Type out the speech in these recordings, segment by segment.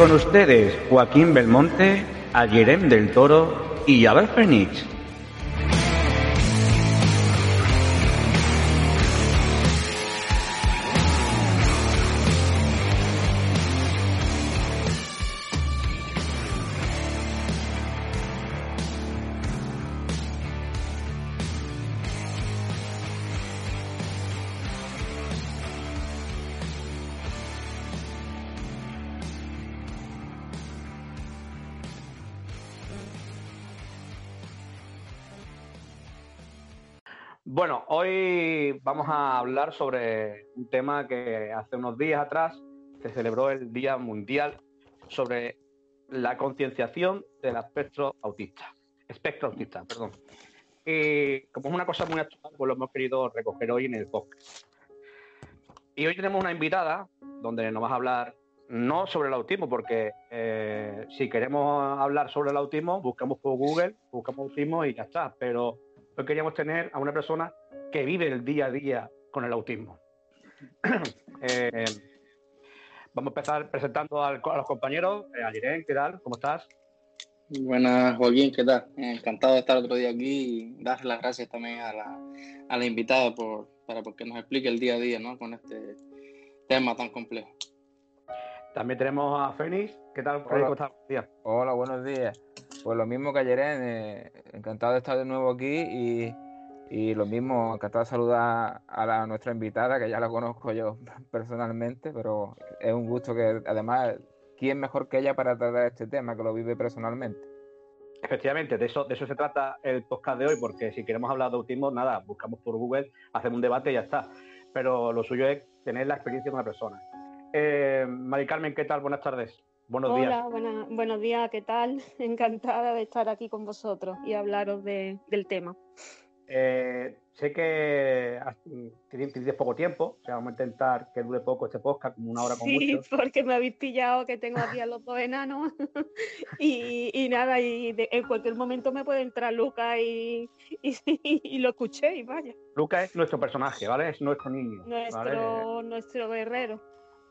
Con ustedes, Joaquín Belmonte, Ayerem del Toro y Abel Fénix. Bueno, hoy vamos a hablar sobre un tema que hace unos días atrás se celebró el Día Mundial sobre la concienciación del espectro autista. Espectro autista, perdón. Y como es una cosa muy actual, pues lo hemos querido recoger hoy en el podcast. Y hoy tenemos una invitada donde nos vas a hablar no sobre el autismo, porque eh, si queremos hablar sobre el autismo, buscamos por Google, buscamos autismo y ya está. Pero queríamos tener a una persona que vive el día a día con el autismo. Eh, vamos a empezar presentando a los compañeros. Eh, ¿qué tal? ¿Cómo estás? Buenas, Joaquín, ¿qué tal? Encantado de estar otro día aquí y darle las gracias también a la, a la invitada por, para porque nos explique el día a día ¿no? con este tema tan complejo. También tenemos a Fénix. ¿Qué tal, Hola. ¿Cómo estás? Hola, buenos días. Pues lo mismo que ayer, eh, encantado de estar de nuevo aquí y, lo mismo, encantado de saludar a, nuestra invitada, que ya la conozco yo personalmente, pero es un gusto que además, ¿quién mejor que ella para tratar este tema, que lo vive personalmente? Efectivamente, de eso, de eso se trata el podcast de hoy, porque si queremos hablar de autismo, nada, buscamos por Google, hacemos un debate y ya está. Pero lo suyo es tener la experiencia de una persona. Eh, Mari Carmen, ¿qué tal? Buenas tardes. Buenos Hola, buenos días, ¿qué tal? Encantada de estar aquí con vosotros y hablaros del tema. Eh, sé que tienes poco tiempo, o sea, vamos a intentar que dure poco este podcast, como una hora con Sí, porque me habéis pillado que tengo aquí a los dos enanos y, nada, y en cualquier momento me puede entrar Luca y, y, lo escuché y vaya. Luca es nuestro personaje, ¿vale? Es nuestro niño. Nuestro, nuestro guerrero.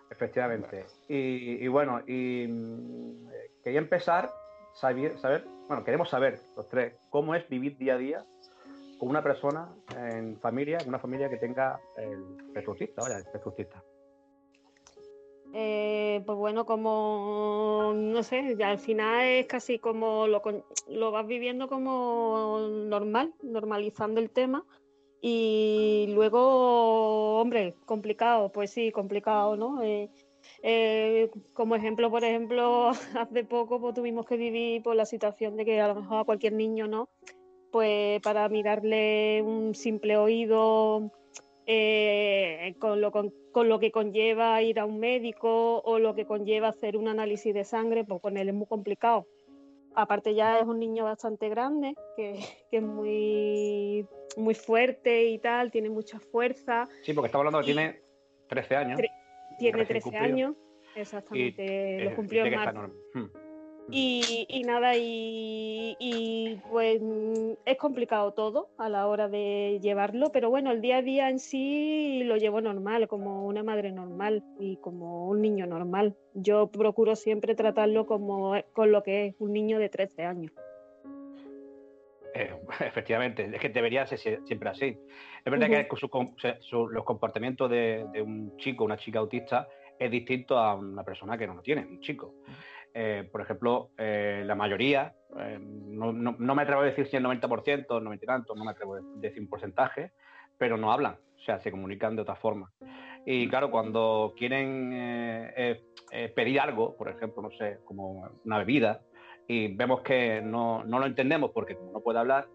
Efectivamente. Y, bueno, y mm, quería empezar saber, saber, bueno, queremos saber los tres cómo es vivir día a día con una persona en familia, una familia que tenga el espectro vaya, el espectro eh, pues bueno, como, no sé, al final es casi como lo, lo vas viviendo como normal, normalizando el tema y luego, hombre, complicado, pues sí, complicado, ¿no? Eh, eh, como ejemplo, por ejemplo, hace poco pues, tuvimos que vivir por la situación de que a lo mejor a cualquier niño, ¿no? Pues para mirarle un simple oído eh, con, lo, con, lo que conlleva ir a un médico o lo que conlleva hacer un análisis de sangre, pues con él es muy complicado. Aparte ya es un niño bastante grande, que, que es muy muy fuerte y tal, tiene mucha fuerza. Sí, porque estamos hablando que tiene 13 años. tiene 13 años, exactamente, lo cumplió en marzo. Hmm. Y, nada, y, pues es complicado todo a la hora de llevarlo, pero bueno, el día a día en sí lo llevo normal, como una madre normal y como un niño normal. Yo procuro siempre tratarlo como con lo que es un niño de 13 años. Eh, efectivamente, es que debería ser siempre así. Es verdad que los comportamientos de, un chico, una chica autista, es distinto a una persona que no lo tiene, un chico. Eh, por ejemplo, eh, la mayoría, no, me atrevo a decir si el 90%, 90 y tanto, no me atrevo a decir un porcentaje, pero no hablan, o sea, se comunican de otra forma. Y claro, cuando quieren pedir algo, por ejemplo, no sé, como una bebida, y vemos que no, no lo entendemos porque no puede hablar,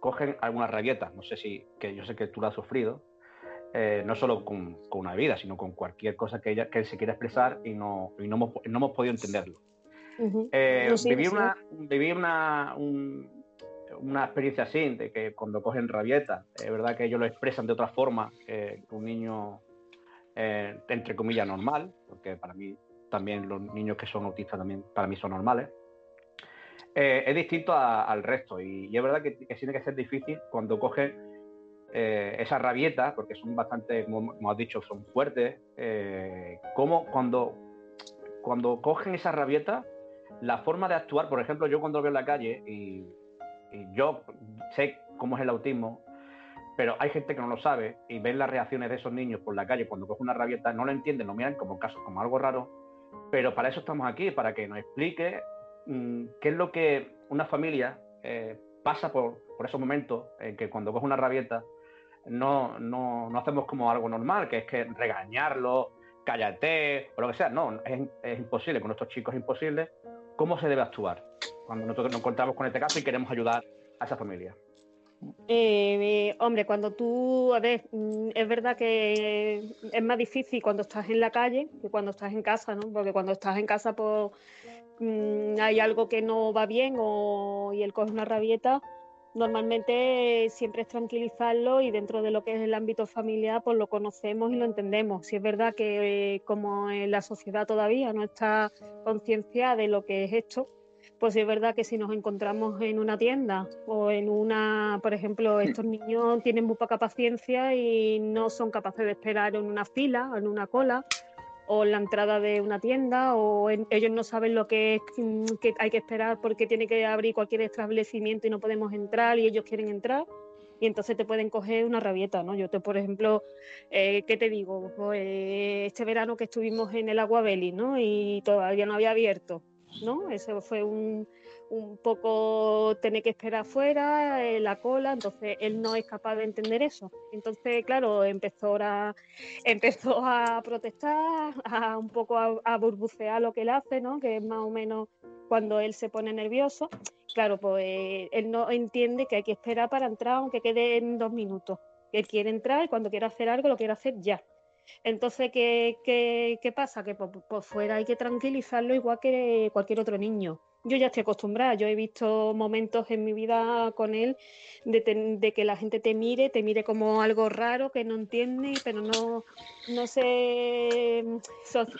cogen algunas rabietas. No sé si, que yo sé que tú lo has sufrido, eh, no solo con, con, una vida, sino con cualquier cosa que, ella, que él se quiera expresar y no, y no, hemos, no hemos podido entenderlo. Eh, viví una, una, una experiencia así, de que cuando cogen rabieta, es verdad que ellos lo expresan de otra forma que un niño, eh, entre comillas, normal, porque para mí también los niños que son autistas también para mí son normales. Eh, es distinto al resto y, es verdad que, tiene que ser difícil cuando cogen eh, esa rabieta, porque son bastante, como, has dicho, son fuertes, como cuando, cuando cogen esa rabieta, la forma de actuar, por ejemplo, yo cuando veo en la calle y, yo sé cómo es el autismo, pero hay gente que no lo sabe y ven las reacciones de esos niños por la calle cuando cogen una rabieta, no lo entienden, lo miran como caso, como algo raro, pero para eso estamos aquí, para que nos explique mm, qué es lo que una familia eh, pasa por, por, esos momentos en que cuando coge una rabieta no, no, no, hacemos como algo normal, que es que regañarlo, cállate, o lo que sea. No, es, imposible, con estos chicos es imposible. ¿Cómo se debe actuar cuando nosotros nos encontramos con este caso y queremos ayudar a esa familia? Eh, hombre, cuando tú, a ver, mm, es verdad que es más difícil cuando estás en la calle que cuando estás en casa, ¿no? Porque cuando estás en casa, pues mm, hay algo que no va bien o, y él coge una rabieta, normalmente siempre es tranquilizarlo y dentro de lo que es el ámbito familiar, pues lo conocemos y lo entendemos. Si es verdad que como en la sociedad todavía no está conciencia de lo que es esto, pues es verdad que si nos encontramos en una tienda o en una, por ejemplo, estos niños tienen muy poca paciencia y no son capaces de esperar en una fila, en una cola o en la entrada de una tienda o ellos no saben lo que es mm, que hay que esperar porque tiene que abrir cualquier establecimiento y no podemos entrar y ellos quieren entrar y entonces te pueden coger una rabieta, ¿no? Yo te, por ejemplo, eh, ¿qué te digo? Pues, este verano que estuvimos en el Agua Belly, ¿no? Y todavía no había abierto, ¿no? Eso fue un, un poco tener que esperar afuera, eh, la cola, entonces él no es capaz de entender eso. Entonces, claro, empezó a, empezó a protestar, a un poco a, burbucear lo que él hace, ¿no? Que es más o menos cuando él se pone nervioso. Claro, pues él no entiende que hay que esperar para entrar, aunque quede en dos minutos. Él quiere entrar y cuando quiere hacer algo lo quiere hacer ya. Entonces, ¿qué, qué, qué pasa? Que por, por, fuera hay que tranquilizarlo igual que cualquier otro niño yo ya estoy acostumbrada, yo he visto momentos en mi vida con él de, que la gente te mire, te mire como algo raro que no entiende, pero no, no se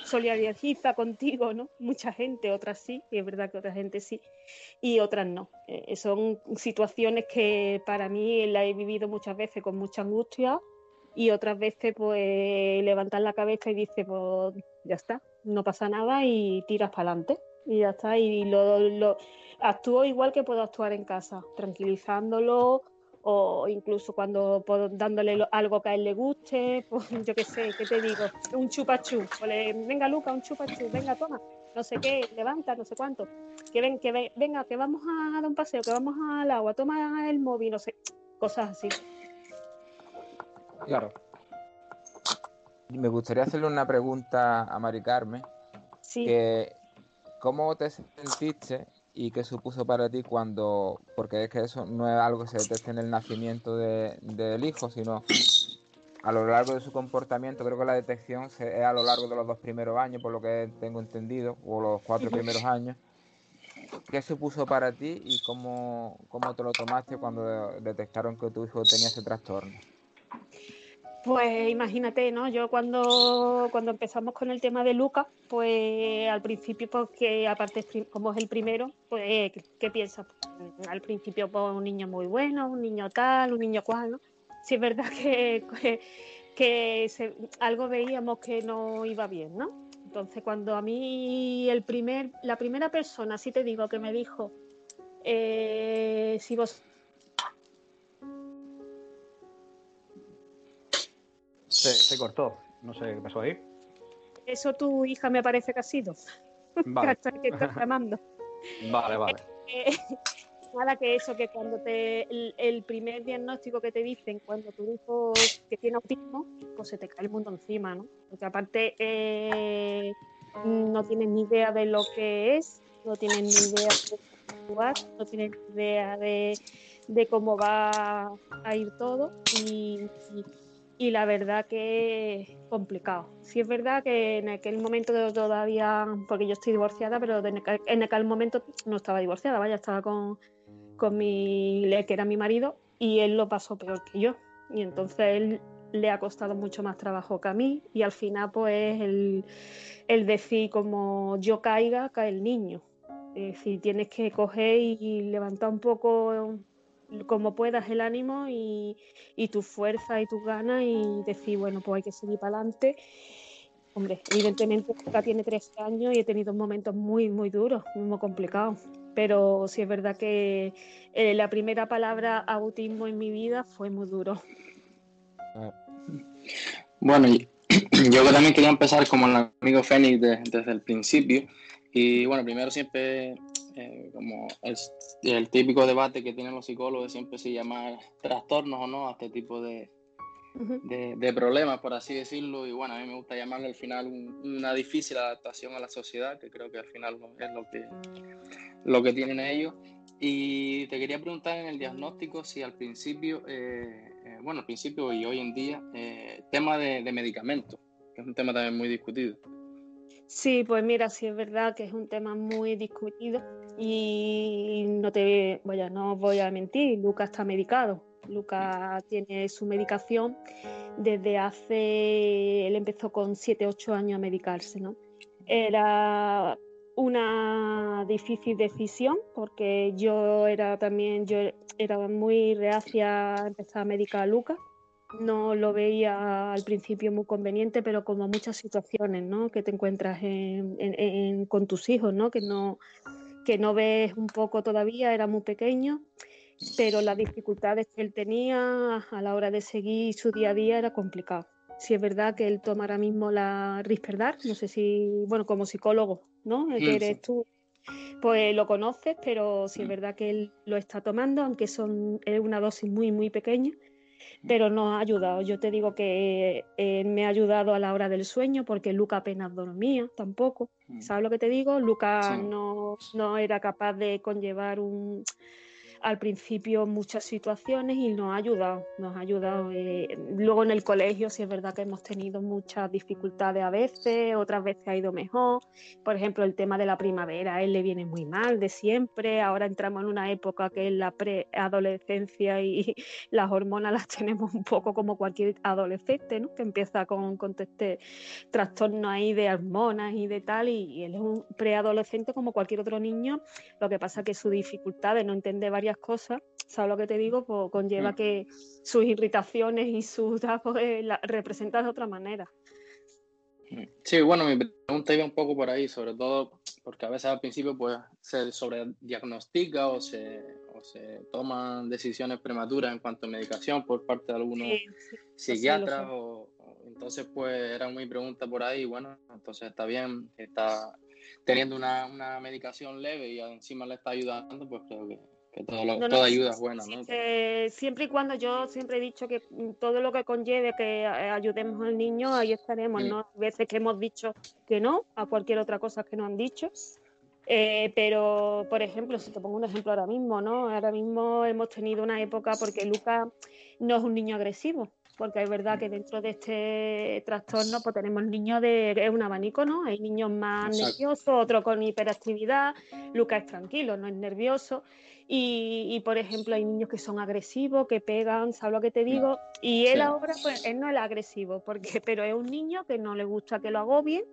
solidariza contigo, ¿no? Mucha gente, otras sí, y es verdad que otra gente sí, y otras no. Eh, son situaciones que para mí la he vivido muchas veces con mucha angustia y otras veces pues levantas la cabeza y dices, pues ya está, no pasa nada y tiras para adelante y ya está. Y lo, lo actúo igual que puedo actuar en casa, tranquilizándolo o incluso cuando dándole algo que a él le guste, pues yo qué sé, ¿qué te digo? Un chupachú, venga Luca, un chupachú, venga, toma, no sé qué, levanta, no sé cuánto, que ven, que venga, que vamos a dar un paseo, que vamos al agua, toma el móvil, no sé, cosas así. Claro. Me gustaría hacerle una pregunta a Mari Carmen. Sí. ¿Cómo te sentiste y qué supuso para ti cuando, porque es que eso no es algo que se detecte en el nacimiento del hijo, sino a lo largo de su comportamiento, creo que la detección es a lo largo de los dos primeros años, por lo que tengo entendido, o los cuatro primeros años. ¿Qué supuso para ti y cómo, cómo te lo tomaste cuando detectaron que tu hijo tenía ese trastorno? Pues imagínate, ¿no? Yo cuando, cuando empezamos con el tema de Lucas, pues al principio, porque pues, aparte como es el primero, pues ¿qué, piensas? Pues, al principio, pues un niño muy bueno, un niño tal, un niño cual, ¿no? Sí es verdad que, que, algo veíamos que no iba bien, ¿no? Entonces cuando a mí el primer, la primera persona, sí te digo, que me dijo, eh, si vos Se, cortó. No sé qué pasó ahí. Eso tu hija me parece que ha sido. Vale. que estás llamando. Vale, vale. Eh, nada que eso, que cuando te el, primer diagnóstico que te dicen cuando tu hijo que tiene autismo, pues se te cae el mundo encima, ¿no? Porque aparte eh, no tienes ni idea de lo que es, no tienes ni idea de cómo no tienes ni idea de, de cómo va a ir todo y y la verdad que complicado. Sí es verdad que en aquel momento todavía, porque yo estoy divorciada, pero en aquel momento no estaba divorciada, vaya, estaba con, con mi, que era mi marido, y él lo pasó peor que yo. Y entonces él le ha costado mucho más trabajo que a mí y al final pues el, el decir como yo caiga, cae el niño. Es decir, tienes que coger y levantar un poco como puedas el ánimo y, tu fuerza y tus ganas y decir, bueno, pues hay que seguir para adelante. Hombre, evidentemente acá tiene 13 años y he tenido momentos muy, muy duros, muy complicados. Pero sí es verdad que eh, la primera palabra autismo en mi vida fue muy duro. Bueno, yo también quería empezar como el amigo Fénix desde el principio. Y bueno, primero siempre eh, como el, típico debate que tienen los psicólogos siempre se llama trastornos o no a este tipo de, de, problemas, por así decirlo. Y bueno, a mí me gusta llamarle al final una difícil adaptación a la sociedad, que creo que al final es lo que, lo que tienen ellos. Y te quería preguntar en el diagnóstico si al principio, eh, eh, bueno, al principio y hoy en día, tema de, de medicamentos, que es un tema también muy discutido. Sí, pues mira, sí es verdad que es un tema muy discutido y no te vaya, no voy a mentir, Lucas está medicado. Lucas tiene su medicación desde hace, él empezó con 7, 8 años a medicarse, ¿no? Era una difícil decisión porque yo era también, yo era muy reacia a empezar a medicar a Lucas no lo veía al principio muy conveniente, pero como muchas situaciones ¿no? que te encuentras con tus hijos, ¿no? Que, no, que no ves un poco todavía, era muy pequeño, pero las dificultades que él tenía a la hora de seguir su día a día era complicado. Si es verdad que él toma ahora mismo la Risperdal, no sé si, bueno, como psicólogo, ¿no? Que eres tú, pues lo conoces, pero si es verdad que él lo está tomando, aunque son, es una dosis muy, muy pequeña pero nos ha ayudado. Yo te digo que eh, me ha ayudado a la hora del sueño porque Luca apenas dormía tampoco. Mm. ¿Sabes lo que te digo? Luca no, no era capaz de conllevar un al principio muchas situaciones y nos ha ayudado, nos ha ayudado. Eh, luego en el colegio sí es verdad que hemos tenido muchas dificultades a veces, otras veces ha ido mejor. Por ejemplo, el tema de la primavera, él le viene muy mal de siempre. Ahora entramos en una época que es la preadolescencia y las hormonas las tenemos un poco como cualquier adolescente, ¿no? que empieza con, con este trastorno ahí de hormonas y de tal, y, él es un preadolescente como cualquier otro niño. Lo que pasa que su dificultad de no entender varias cosas, ¿sabes lo que te digo? Pues conlleva mm. que sus irritaciones y sus pues, la, representan de otra manera. Sí, bueno, mi pregunta iba un poco por ahí, sobre todo porque a veces al principio pues se sobrediagnostica o se, o se toman decisiones prematuras en cuanto a medicación por parte de algunos psiquiatras o, entonces pues era mi pregunta por ahí, bueno, entonces está bien, está teniendo una, una medicación leve y encima le está ayudando, pues creo que que toda ayuda es buena, ¿no? siempre y cuando yo siempre he dicho que todo lo que conlleve que eh, ayudemos al niño, ahí estaremos, ¿no? A veces que hemos dicho que no a cualquier otra cosa que nos han dicho. Eh, pero, por ejemplo, si te pongo un ejemplo ahora mismo, ¿no? Ahora mismo hemos tenido una época porque Luca no es un niño agresivo, porque es verdad que dentro de este trastorno pues tenemos niños de es un abanico, ¿no? Hay niños más nerviosos, otros con hiperactividad, Luca es tranquilo, no es nervioso. Y, por ejemplo, hay niños que son agresivos, que pegan, ¿sabes lo que te digo? Y él ahora, pues, él no es agresivo, porque, pero es un niño que no le gusta que lo agobien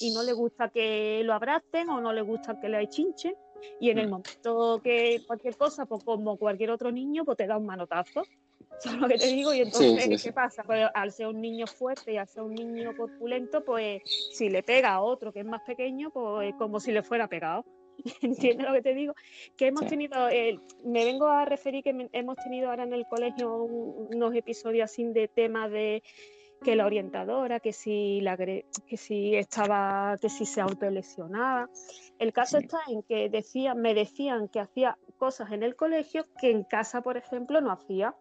y no le gusta que lo abracen o no le gusta que le chinchen. Y en el mm. momento que cualquier cosa, pues como cualquier otro niño, pues te da un manotazo. ¿Sabes lo que te digo? Y entonces, ¿qué pasa? Pues al ser un niño fuerte y al ser un niño corpulento, pues si le pega a otro que es más pequeño, pues como si le fuera pegado. ¿Entiendes lo que te digo? Que hemos tenido, eh, me vengo a referir que hemos tenido ahora en el colegio unos episodios así de tema de que la orientadora, que si, la, que si estaba, que si se autolesionaba. El caso está en que decían, me decían que hacía cosas en el colegio que en casa, por ejemplo, no hacía.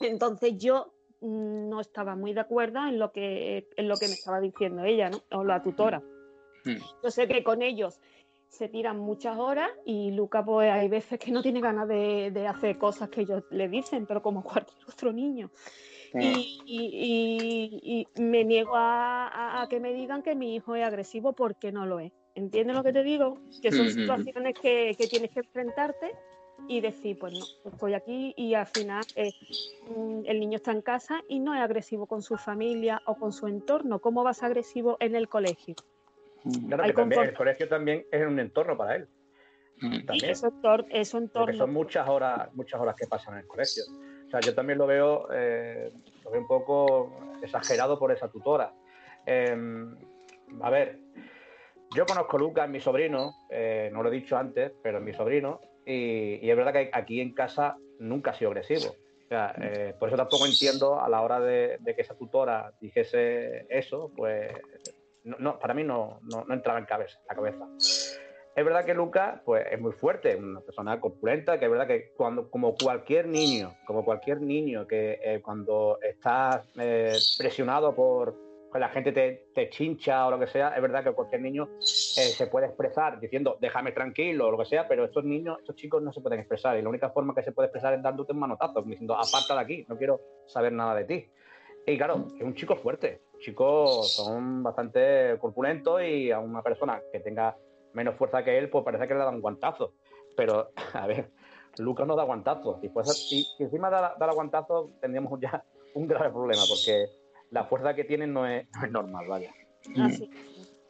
Entonces yo mm, no estaba muy de acuerdo en lo que, en lo que me estaba diciendo ella, ¿no? O la tutora. Mm. Yo sé que con ellos se tiran muchas horas y Luca pues hay veces que no tiene ganas de, hacer cosas que ellos le dicen, pero como cualquier otro niño. y, me niego a, que me digan que mi hijo es agresivo porque no lo es. ¿Entiendes lo que te digo? Que son situaciones que, tienes que enfrentarte y decir, pues no, estoy aquí y al final eh, mm, el niño está en casa y no es agresivo con su familia o con su entorno. ¿Cómo vas agresivo en el colegio? Claro, que también, el colegio también es un entorno para él. También. Eso, entorno. Porque son muchas horas, muchas horas que pasan en el colegio. O sea, yo también lo veo, eh, lo veo un poco exagerado por esa tutora. Em, a ver, yo conozco a Lucas, mi sobrino, eh, no lo he dicho antes, pero es mi sobrino, y, es verdad que aquí en casa nunca ha sido agresivo. O sea, eh, por eso tampoco entiendo a la hora de, que esa tutora dijese eso, pues no, para mí no, no, entraba en cabeza, la cabeza. Es verdad que Lucas pues, es muy fuerte, una persona corpulenta, que es verdad que cuando, como cualquier niño, como cualquier niño que eh, cuando está eh, presionado por, la gente te, chincha o lo que sea, es verdad que cualquier niño eh, se puede expresar diciendo déjame tranquilo o lo que sea, pero estos niños, estos chicos no se pueden expresar y la única forma que se puede expresar es dándote un manotazo, diciendo aparta de aquí, no quiero saber nada de ti. Y claro, es un chico fuerte, chicos son bastante corpulentos y a una persona que tenga menos fuerza que él, pues parece que le da un guantazo. Pero, a ver, Lucas no da guantazo. Y pues, si, encima da, da guantazo, tendríamos ya un grave problema, porque la fuerza que tienen no es, normal, vaya. Ah,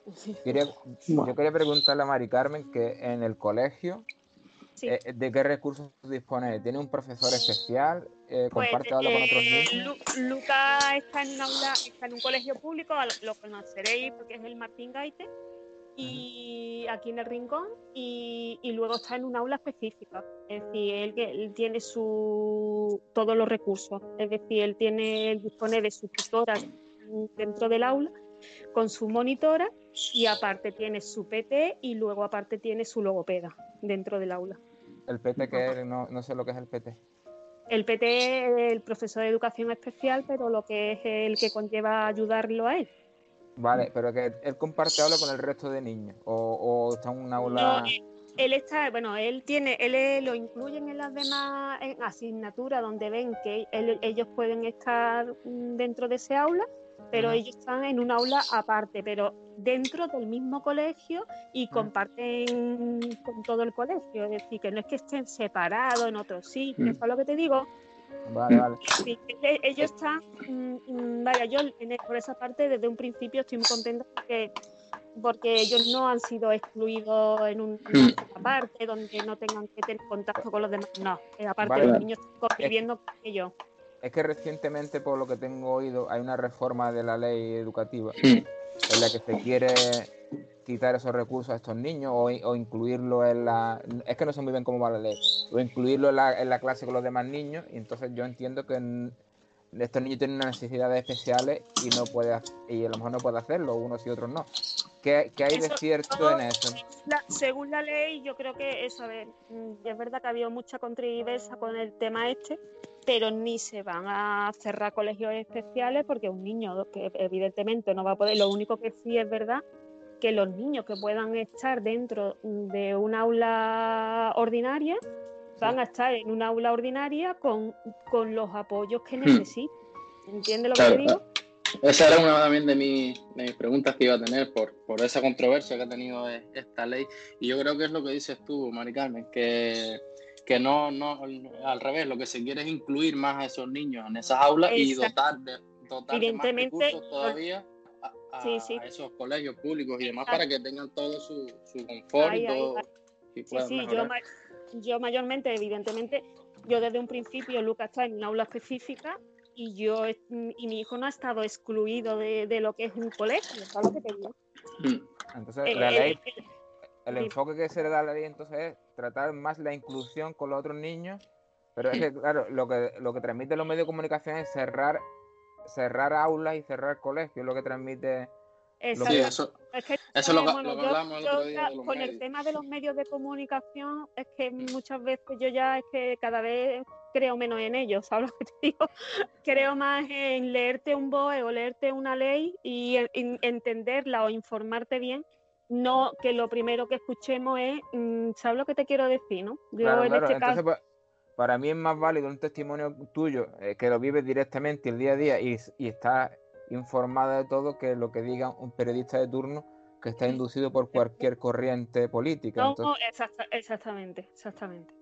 yo quería preguntarle a Mari Carmen que en el colegio, eh, ¿de qué recursos dispone? ¿Tiene un profesor especial? Eh, pues, ¿Comparte con otros eh, niños? Lucas está en, un aula, está en un colegio público, lo conoceréis porque es el Martín Gaite y aquí en el rincón y, luego está en un aula específica. Es decir, él, él tiene su, todos los recursos. Es decir, él tiene, él dispone de su tutora dentro del aula con su monitora y aparte tiene su PT y luego aparte tiene su logopeda dentro del aula. ¿El PT que no, no sé lo que es el PT? El PT es el profesor de educación especial, pero lo que es el que conlleva ayudarlo a él. Vale, pero que él comparte aula con el resto de niños o, está en una aula. él está, bueno, él tiene, él lo incluyen en las demás asignaturas donde ven que ellos pueden estar dentro de ese aula, pero ellos están en un aula aparte, pero dentro del mismo colegio y comparten con todo el colegio. Es decir, que no es que estén separados en otros sitios. ¿sabes lo que te digo? Vale, vale. Sí, ellos están, mm, mm, vaya, yo por esa parte desde un principio estoy muy contenta porque, porque ellos no han sido excluidos en un, una parte donde no tengan que tener contacto con los demás. No, eh, aparte los niños están conviviendo con ellos. Es que recientemente, por lo que tengo oído, hay una reforma de la ley educativa en la que se quiere quitar esos recursos a estos niños o, o, incluirlo en la... Es que no sé muy bien cómo va la ley. O incluirlo en la, en la clase con los demás niños. Y entonces yo entiendo que estos niños tienen unas necesidades especiales y no puede y a lo mejor no puede hacerlo, unos y otros no. ¿Qué, qué hay de cierto en eso? según la ley, yo creo que eso, a ver, mm, es verdad que ha habido mucha controversia con el tema este, pero ni se van a cerrar colegios especiales porque un niño que evidentemente no va a poder, lo único que sí es verdad que los niños que puedan estar dentro de un aula ordinaria van a estar en un aula ordinaria con, los apoyos que hmm. necesitan. ¿Entiendes lo que digo? Esa era una también de, mis preguntas que iba a tener por, por esa controversia que ha tenido esta ley. Y yo creo que es lo que dices tú, Mari Carmen, que, que no, no, al revés, lo que se quiere es incluir más a esos niños en esas aulas y dotar de, dotar Evidentemente, más recursos todavía a, esos colegios públicos y demás para que tengan todo su, su confort y todo. sí, sí, yo, yo, mayormente, evidentemente, yo desde un principio, Lucas está en una aula específica y yo y mi hijo no ha estado excluido de, de lo que es un colegio, ¿sabes lo que te digo? Mm. Entonces, eh, la ley, el enfoque que se le da a la ley entonces es tratar más la inclusión con los otros niños, pero es que, claro, lo que, lo que transmiten los medios de comunicación es cerrar cerrar aulas y cerrar colegios, lo que transmite. eso, es lo que, hablamos el otro día. con el tema de los medios de comunicación, es que muchas veces yo ya es que cada vez creo menos en ellos, ¿sabes lo que te digo? Creo más en leerte un BOE o leerte una ley y entenderla o informarte bien no que lo primero que escuchemos es, mm, ¿sabes lo que te quiero decir? ¿no? Yo en este caso... para mí es más válido un testimonio tuyo eh, que lo vives directamente el día a día y, y estás informada de todo que lo que diga un periodista de turno que está inducido por cualquier corriente política. No, exactamente, exactamente.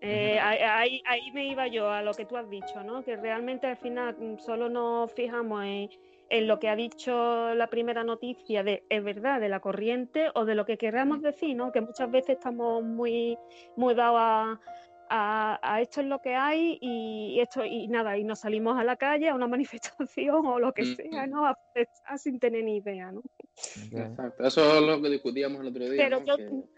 Eh, ahí, ahí, me iba yo a lo que tú has dicho, ¿no? Que realmente al final mm, solo nos fijamos en, en, lo que ha dicho la primera noticia de es verdad de la corriente o de lo que queramos decir, ¿no? Que muchas veces estamos muy, muy dados a, a, esto es lo que hay y esto y nada, y nos salimos a la calle a una manifestación o lo que sea, ¿no? A sin tener ni idea, ¿no? Exacto, eso es lo que discutíamos el otro día. Pero yo,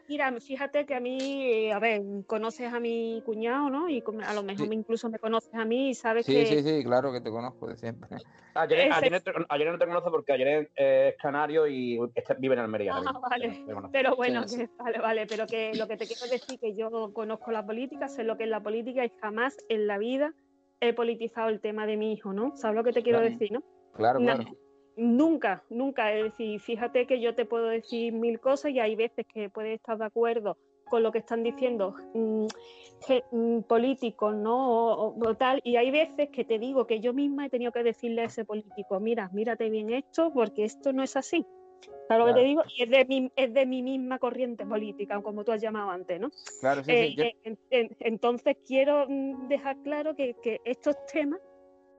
mira, fíjate que a mí, a ver, conoces a mi cuñado, ¿no? Y a lo mejor incluso me conoces a mí y sabes sí, que... Sí, sí, claro que te conozco de siempre. Ayer, no te conozco porque ayer es canario y este vive en Almería. Ah, vale. Pero bueno, vale, vale, pero que lo que te quiero decir que yo conozco la política, sé lo que es la política y jamás en la vida he politizado el tema de mi hijo, ¿no? ¿Sabes lo que te quiero decir, no? Claro, claro. Nunca, nunca. Es decir, fíjate que yo te puedo decir mil cosas y hay veces que puedes estar de acuerdo con lo que están diciendo mm, mm, políticos, ¿no? O, tal, y hay veces que te digo que yo misma he tenido que decirle a ese político, mira, mírate bien esto, porque esto no es así. ¿Sabes lo que te digo? Y es de, mi, es de mi misma corriente política, como tú has llamado antes, ¿no? Claro, sí, sí, eh, entonces quiero mm, dejar claro que, que estos temas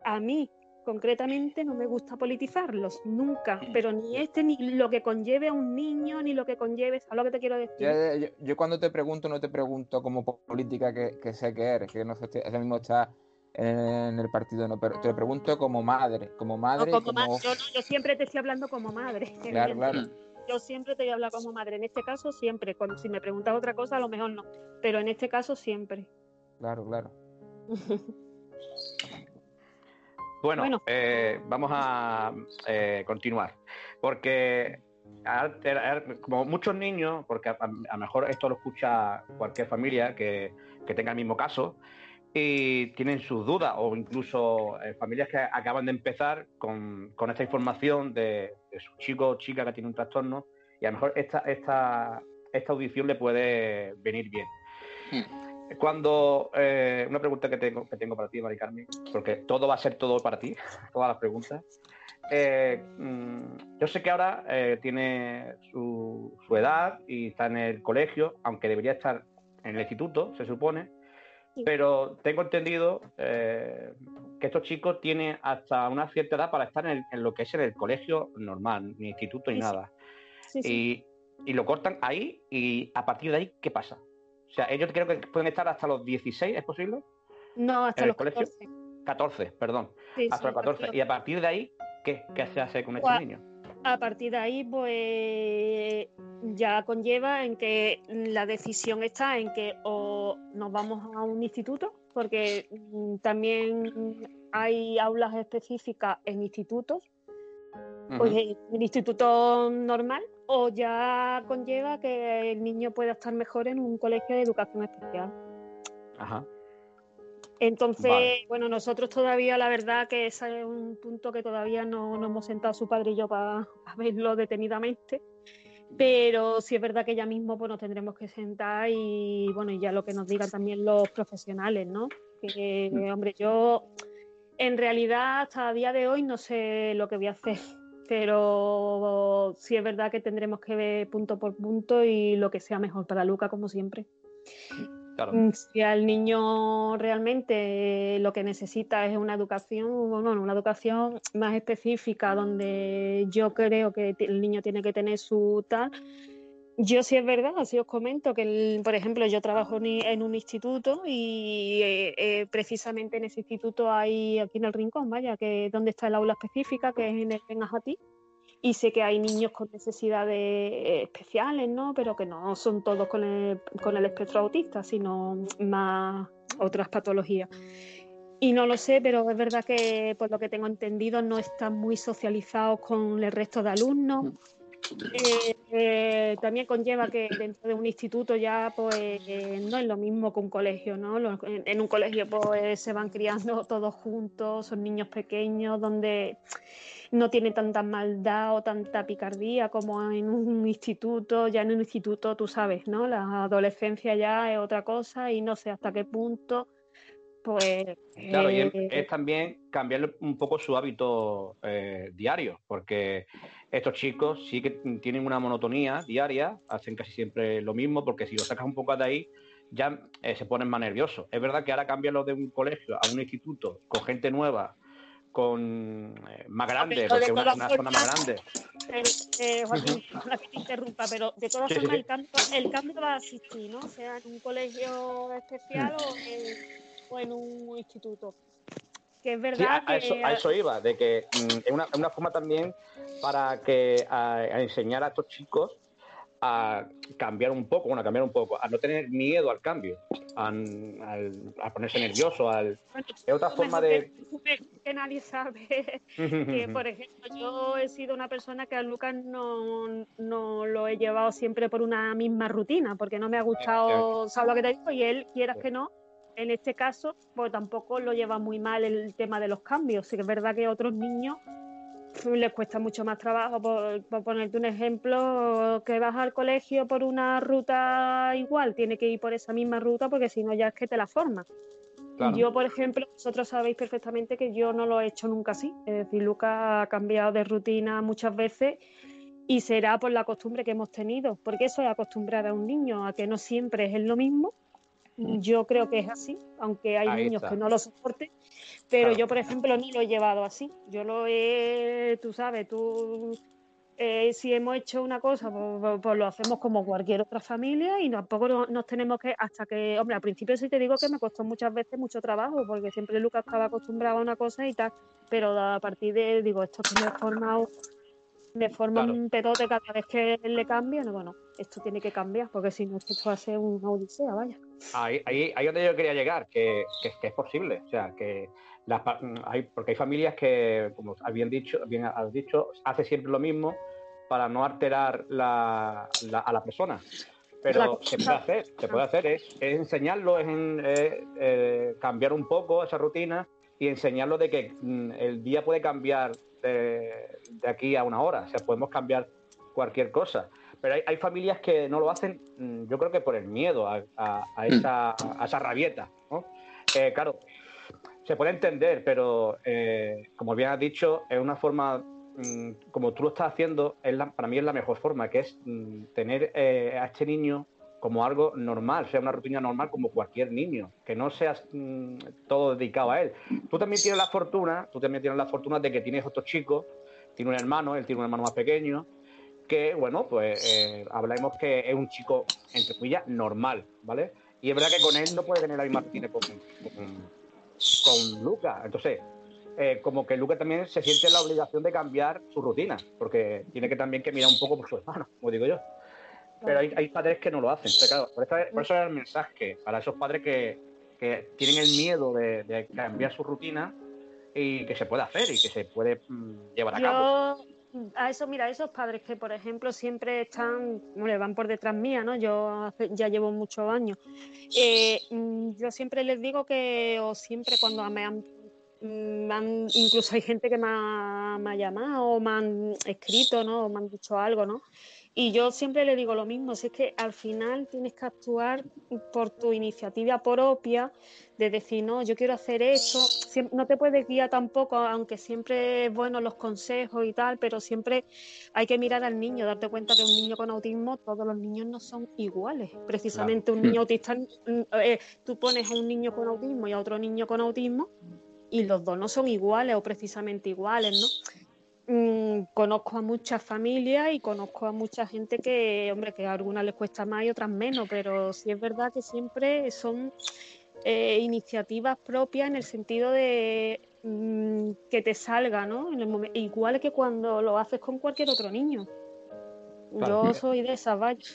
a mí concretamente no me gusta politizarlos, nunca, pero ni este, ni lo que conlleve a un niño, ni lo que conlleve, ¿sabes lo que te quiero decir? Yo, cuando te pregunto, no te pregunto como política que, sé que eres, que no sé, ese mismo está en el partido, no, pero te pregunto como madre, como madre. como yo, yo, siempre te estoy hablando como madre. Claro, claro. Yo siempre te voy a hablar como madre. En este caso, siempre. Cuando si me preguntas otra cosa, a lo mejor no. Pero en este caso, siempre. Claro, claro. Bueno, eh, vamos a eh, continuar, porque como muchos niños, porque a, lo mejor esto lo escucha cualquier familia que, tenga el mismo caso, y tienen sus dudas, o incluso eh, familias que acaban de empezar con, esta información de, su chico o chica que tiene un trastorno, y a lo mejor esta, esta, esta audición le puede venir bien. Hmm. Cuando, eh, una pregunta que tengo, que tengo para ti, Mari Carmen, porque todo va a ser todo para ti, todas las preguntas. Eh, mm, yo sé que ahora eh, tiene su, edad y está en el colegio, aunque debería estar en el instituto, se supone, pero tengo entendido que estos chicos tienen hasta una cierta edad para estar en, lo que es en el colegio normal, ni instituto ni nada. y, y lo cortan ahí y a partir de ahí, ¿qué pasa? O sea, ellos creo que pueden estar hasta los 16, ¿es posible? No, hasta los 14. 14, perdón. hasta los 14. Y a partir de ahí, ¿qué, se hace con estos niños? A partir de ahí, pues ya conlleva en que la decisión está en que o nos vamos a un instituto, porque mm, también hay aulas específicas en institutos, pues en el instituto normal, o ya conlleva que el niño pueda estar mejor en un colegio de educación especial. Ajá. Entonces, bueno, nosotros todavía, la verdad que ese es un punto que todavía no, nos hemos sentado su padre y yo para, verlo detenidamente. Pero sí es verdad que ya mismo pues, nos tendremos que sentar y bueno, y ya lo que nos digan también los profesionales, ¿no? Que, mm. hombre, yo en realidad hasta el día de hoy no sé lo que voy a hacer pero sí es verdad que tendremos que ver punto por punto y lo que sea mejor para Luca, como siempre. Mm, si al niño realmente lo que necesita es una educación, bueno, una educación más específica, donde yo creo que el niño tiene que tener su tal. Yo sí es verdad, así os comento que, por ejemplo, yo trabajo en un instituto y eh, eh, precisamente en ese instituto hay aquí en el rincón, vaya, que donde está el aula específica, que es en el Benajatí, y sé que hay niños con necesidades especiales, ¿no? Pero que no son todos con el, con el espectro autista, sino más otras patologías. Y no lo sé, pero es verdad que por lo que tengo entendido no están muy socializados con el resto de alumnos eh, también conlleva que dentro de un instituto ya pues no es lo mismo que un colegio, ¿no? En, un colegio pues se van criando todos juntos, son niños pequeños donde no tiene tanta maldad o tanta picardía como en un instituto, ya en un instituto tú sabes, ¿no? La adolescencia ya es otra cosa y no sé hasta qué punto pues... Claro, y es, eh, es también cambiar un poco su hábito eh, diario, porque estos chicos sí que tienen una monotonía diaria, hacen casi siempre lo mismo, porque si lo sacas un poco de ahí, ya eh, se ponen más nerviosos. Es verdad que ahora cambiarlo de un colegio a un instituto con gente nueva, con eh, más grande, porque una, todas una zona más grande. Eh, Joaquín, perdona que te interrumpa, pero de todas Sí, formas sí. el cambio, el cambio va a existir, ¿no? Sea en un colegio especial o, en, o en un instituto. Que es Sí, verdad a, a eso, que a eso iba, de que mm, es una, una forma también para que a, a enseñar a estos chicos a cambiar un poco, bueno, a cambiar un poco, a no tener miedo al cambio, a, al- a ponerse nervioso, al... bueno, Es otra forma de... que, nadie sabe que, por ejemplo, yo he sido una persona que a Lucas no, no lo he llevado siempre por una misma rutina, porque no me ha gustado, ¿sabes lo que te digo? Y él, quieras que no, en este caso, pues tampoco lo lleva muy mal el tema de los cambios. Sí que es verdad que a otros niños les cuesta mucho más trabajo. Por, por ponerte un ejemplo, que vas al colegio por una ruta igual, tiene que ir por esa misma ruta porque si no ya es que te la forma. Claro. Yo, por ejemplo, vosotros sabéis perfectamente que yo no lo he hecho nunca así. Es decir, Lucas ha cambiado de rutina muchas veces y será por la costumbre que hemos tenido, porque eso es acostumbrar a un niño a que no siempre es lo mismo. Yo creo que es así, aunque hay Ahí niños está. que no lo soporten, pero Claro. yo, por ejemplo, no lo he llevado así. Yo lo he, tú sabes, tú, eh, si hemos hecho una cosa, pues, pues- pues lo hacemos como cualquier otra familia y tampoco no- nos tenemos que, hasta que, hombre, al principio sí te digo que me costó muchas veces mucho trabajo, porque siempre Lucas estaba acostumbrado a una cosa y tal, pero a partir de, digo, esto que me he formado, me forma Claro. un pedote cada vez que le cambio, no, bueno, esto tiene que cambiar, porque si no, esto va a ser una odisea, vaya. Ahí, ahí, ahí donde yo quería llegar, que, que, que es posible. O sea, que las, mm, hay, porque hay familias que, como habían dicho, bien has dicho, hace siempre lo mismo para no alterar la, la- a la persona. Pero La- se puede hacer, se puede hacer, es, es enseñarlo, es, en- eh, eh, cambiar un poco esa rutina y enseñarlo de que mm, el día puede cambiar de, de aquí a una hora. O sea, podemos cambiar cualquier cosa. Pero hay, hay familias que no lo hacen, mm, yo creo que por el miedo a, a- a esa, a esa rabieta. ¿no? Eh, claro, se puede entender, pero eh, como bien has dicho, es una forma, mm, como tú lo estás haciendo, es la- para mí es la mejor forma, que es mm, tener eh, a este niño como algo normal, sea una rutina normal como cualquier niño, que no seas mm, todo dedicado a él. Tú también tienes la fortuna, tú también tienes la fortuna de que tienes otros chicos, tiene un hermano, él tiene un hermano más pequeño, que, bueno, pues eh, hablemos que es un chico, entre comillas, normal, ¿vale? Y es verdad que con él no puede tener la misma rutina con, con, con Luca. Entonces, eh, como que Luca también se siente la obligación de cambiar su rutina, porque tiene que también que mirar un poco por su hermano, como digo yo. Pero hay, padres que no lo hacen. Por, eso, es el mensaje para esos padres que, que tienen el miedo de, cambiar su rutina y que se puede hacer y que se puede mm, llevar a cabo. A eso, mira, esos padres que, por ejemplo, siempre están, le van por detrás mía, ¿no? Yo ya llevo muchos años. Eh, mm, yo siempre les digo que, o siempre cuando me han, mm, me han- incluso hay gente que me ha, me ha llamado o me han escrito, ¿no? O me han dicho algo, ¿no? Y yo siempre le digo lo mismo, si es que al final tienes que actuar por tu iniciativa propia, de decir, no, yo quiero hacer esto, no te puedes guiar tampoco, aunque siempre es bueno los consejos y tal, pero siempre hay que mirar al niño, darte cuenta que un niño con autismo, todos los niños no son iguales. Precisamente un niño autista, mm, eh, tú pones a un niño con autismo y a otro niño con autismo y los dos no son iguales o precisamente iguales, ¿no? Mm, conozco a muchas familias y conozco a mucha gente que, hombre, que a algunas les cuesta más y otras menos, pero sí es verdad que siempre son eh, iniciativas propias en el sentido de mm, que te salga, ¿no? En el momen- igual que cuando lo haces con cualquier otro niño. Claro. Yo soy de esas, vaya.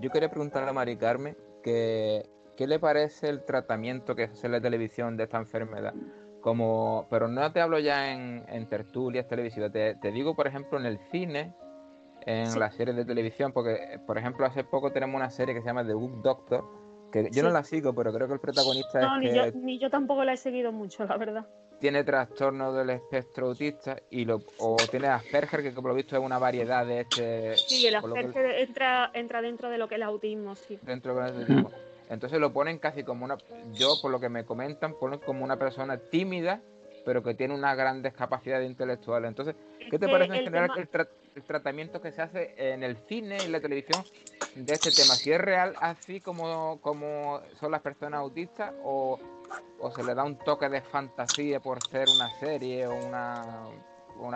Yo quería preguntarle a Mari Carmen que qué le parece el tratamiento que se hace en la televisión de esta enfermedad. Como, pero no te hablo ya en, en tertulias televisivas, te, te digo, por ejemplo, en el cine, en Sí. las series de televisión, porque, por ejemplo, hace poco tenemos una serie que se llama The Good Doctor, que yo no la sigo, pero creo que el protagonista No, es ni que yo, ni yo tampoco la he seguido mucho, la verdad. tiene trastorno del espectro autista y lo, o tiene Asperger, que por lo visto es una variedad de este... Sí, el que- Asperger entra, entra dentro de lo que es el autismo, sí. dentro del autismo. Entonces lo ponen casi como una, yo por lo que me comentan, ponen como una persona tímida, pero que tiene unas grandes capacidades intelectuales. Entonces, ¿qué te parece en general el, tratamiento que se hace en el cine y la televisión de este tema? Si es real así como, como son las personas autistas o, o se le da un toque de fantasía por ser una serie o una...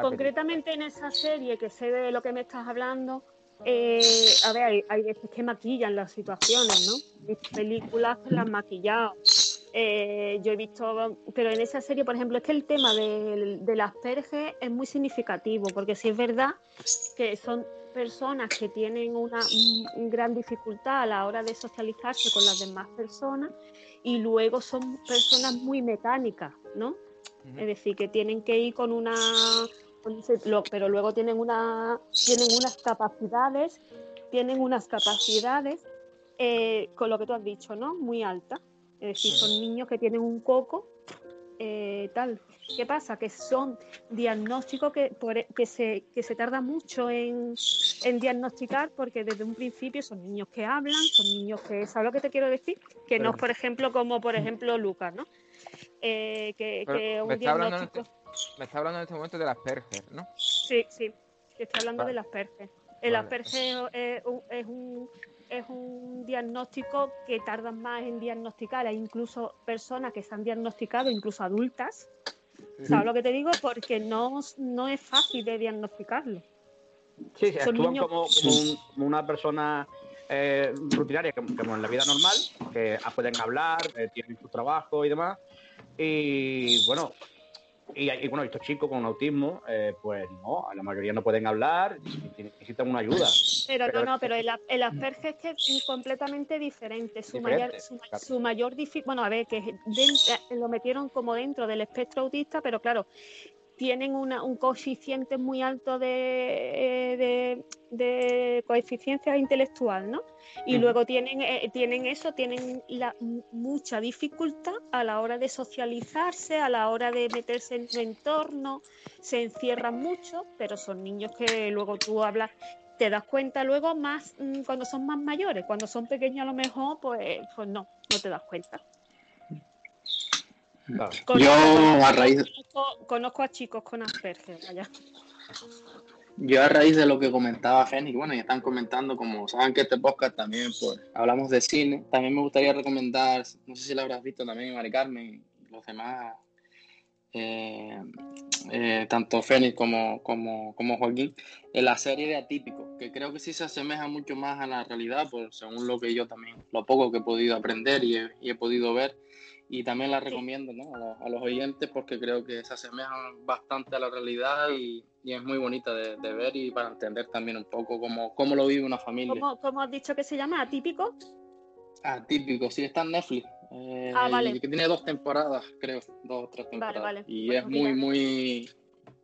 Concretamente en esa serie, que sé de lo que me estás hablando, eh, a ver, hay, veces que maquillan las situaciones, ¿no? En películas las han maquillado. Eh, yo he visto, pero en esa serie, por ejemplo, es que el tema de, de las perges es muy significativo, porque si es verdad que son personas que tienen una gran dificultad a la hora de socializarse con las demás personas y luego son personas muy mecánicas, ¿no? Es decir, que tienen que ir con una pero luego tienen una tienen unas capacidades tienen unas capacidades eh, con lo que tú has dicho no muy altas es decir son niños que tienen un coco eh, tal. Qué pasa que son diagnósticos que, e, que se que se tarda mucho en, en, diagnosticar porque desde un principio son niños que hablan son niños que sabes lo que te quiero decir que no es por ejemplo como por ejemplo Lucas no eh, que, que un diagnóstico me está hablando en este momento de las Asperger, ¿no? Sí, sí, estoy hablando de las Asperger. El Asperger es un, es, un, diagnóstico que tardan más en diagnosticar. Hay incluso personas que se han diagnosticado, incluso adultas. ¿Sabes lo que te digo? Porque no, no es fácil de diagnosticarlo. Sí, sí actúan como, una persona eh, rutinaria, como, en la vida normal, que pueden hablar, eh, tienen su trabajo y demás. Y bueno, y, bueno, estos chicos con autismo, eh, pues no, la mayoría no pueden hablar, necesitan una ayuda. Pero, no, no, pero el, el Asperger es completamente diferente. Su mayor, su, mayor bueno, a ver, que lo metieron como dentro del espectro autista, pero claro, tienen un coeficiente muy alto de, de, coeficiencia intelectual, ¿no? Y luego tienen, eh, tienen eso, tienen la, mucha dificultad a la hora de socializarse, a la hora de meterse en su entorno, se encierran mucho, pero son niños que luego tú hablas te das cuenta luego más mm, cuando son más mayores, cuando son pequeños a lo mejor, pues, pues no, no te das cuenta. Yo a raíz conozco, a chicos con Asperger allá. Yo a raíz de lo que comentaba Fénix, bueno, y están comentando, como saben que este podcast también pues hablamos de cine, también me gustaría recomendar, no sé si lo habrás visto también, Mari Carmen y los demás, eh, eh, tanto Fénix como, como, como Joaquín, en la serie de Atípico, que creo que sí se asemeja mucho más a la realidad, por, según lo que yo también, lo poco que he podido aprender y he podido ver y también la recomiendo ¿no? a, los oyentes porque creo que se asemejan bastante a la realidad y, y es muy bonita de, de, ver y para entender también un poco cómo, cómo lo vive una familia. ¿Cómo, ¿Cómo, has dicho que se llama? ¿Atípico? Atípico, sí, está en Netflix. Eh, ah, vale. Que tiene dos temporadas, creo, dos o tres temporadas. Vale, vale. Y es muy, muy...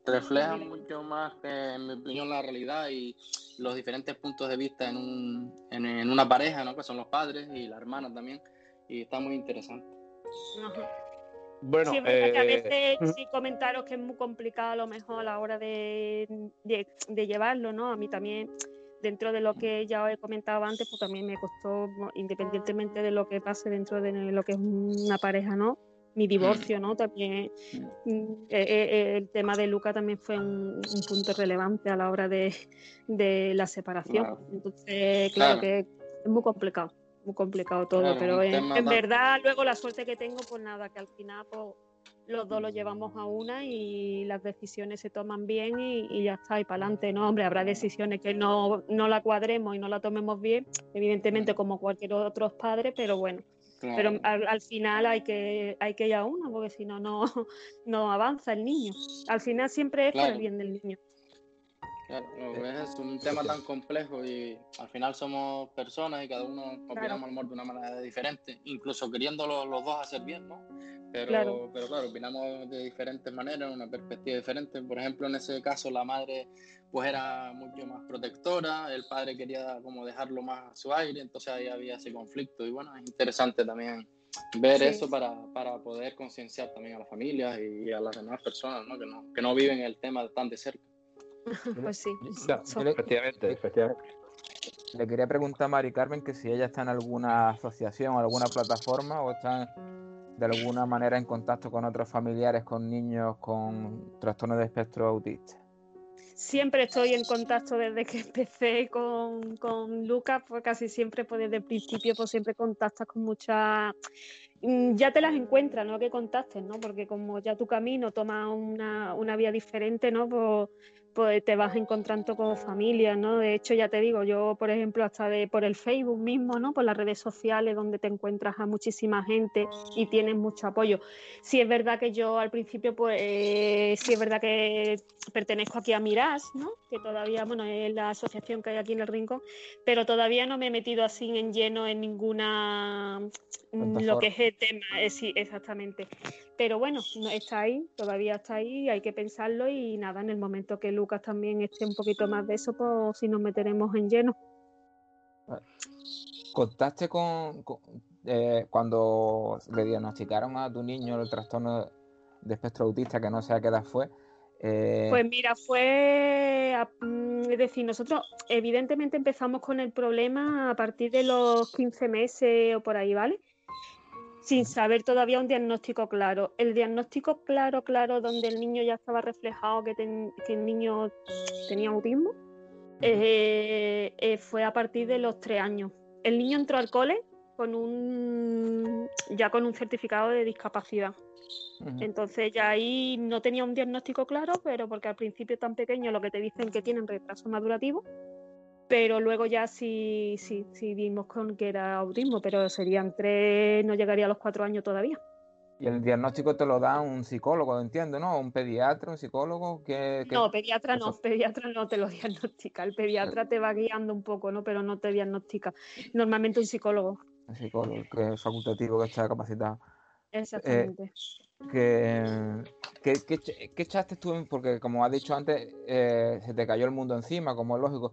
Refleja mucho más, que, en mi opinión, la realidad y los diferentes puntos de vista en, un, en, en una pareja, ¿no? Que son los padres y la hermana también. Y está muy interesante. Bueno, sí, que a eh, veces sí comentaros que es muy complicado a lo mejor a la hora de, de, llevarlo, ¿no? A mí también, dentro de lo que ya os he comentado antes, pues también me costó, independientemente de lo que pase dentro de lo que es una pareja, ¿no? Mi divorcio, ¿no? También mm, eh, eh, el tema de Luca también fue un, punto relevante a la hora de, la separación. Entonces, claro que es muy complicado muy complicado todo, pero en, verdad luego la suerte que tengo, pues nada, que al final pues, los dos lo llevamos a una y las decisiones se toman bien y, ya está, y para adelante, ¿no? Hombre, habrá decisiones que no, no la cuadremos y no la tomemos bien, evidentemente como cualquier otro padre, pero bueno. Pero al, final hay que, hay que ir a una, porque si no, no avanza el niño. Al final siempre es por el bien del niño. Claro, es un tema tan complejo y al final somos personas y cada uno opinamos amor de una manera diferente, incluso queriendo los, dos hacer bien, ¿no? Pero claro. pero claro, opinamos de diferentes maneras, una perspectiva diferente. Por ejemplo, en ese caso la madre pues era mucho más protectora, el padre quería como dejarlo más a su aire, entonces ahí había ese conflicto y bueno, es interesante también ver eso para, para poder concienciar también a las familias y a las demás personas, ¿no? Que, no, que no viven el tema tan de cerca. pues sí. efectivamente, efectivamente. le quería preguntar a Mari Carmen que si ella está en alguna asociación o alguna plataforma o está de alguna manera en contacto con otros familiares, con niños con trastorno de espectro autista. Siempre estoy en contacto desde que empecé con, con Lucas, pues casi siempre, pues desde el principio, pues siempre contactas con muchas mm, ya te las encuentras, no que contactes, ¿no? Porque como ya tu camino toma una, una vía diferente, ¿no? Pues pues te vas encontrando con familias, ¿no? De hecho, ya te digo, yo, por ejemplo, hasta de por el Facebook mismo, ¿no? Por las redes sociales donde te encuentras a muchísima gente y tienes mucho apoyo. Sí es verdad que yo al principio, pues, eh, sí es verdad que pertenezco aquí a Miras, ¿no? Que todavía, bueno, es la asociación que hay aquí en el Rincón, pero todavía no me he metido así en lleno en ninguna, lo que es el tema, eh, sí, exactamente. Pero bueno, está ahí, todavía está ahí, hay que pensarlo y nada, en el momento que Lucas también esté un poquito más de eso, pues si nos meteremos en lleno. ¿Contaste con, eh, cuando le diagnosticaron a tu niño el trastorno de espectro autista, que no sé a qué edad fue? Eh, pues mira, fue, mm, es decir, nosotros evidentemente empezamos con el problema a partir de los 15 meses o por ahí, ¿vale? Sin saber todavía un diagnóstico claro. El diagnóstico claro, claro, donde el niño ya estaba reflejado que, el niño tenía autismo, eh, eh, fue a partir de los tres años. El niño entró al cole con un ya con un certificado de discapacidad. Entonces ya ahí no tenía un diagnóstico claro, pero porque al principio tan pequeño lo que te dicen que tienen retraso madurativo pero luego ya sí, sí, sí vimos con que era autismo, pero serían tres, no llegaría a los cuatro años todavía. Y el diagnóstico te lo da un psicólogo, entiendo, ¿no? Un pediatra, un psicólogo que... No, pediatra no, pediatra no te lo diagnostica, el pediatra te va guiando un poco, ¿no? Pero no te diagnostica. Normalmente un psicólogo. Un psicólogo, que es facultativo, que está capacitado. Exactamente. Eh, que, ¿qué, echaste tú? Porque como has dicho antes, eh, se te cayó el mundo encima, como es lógico.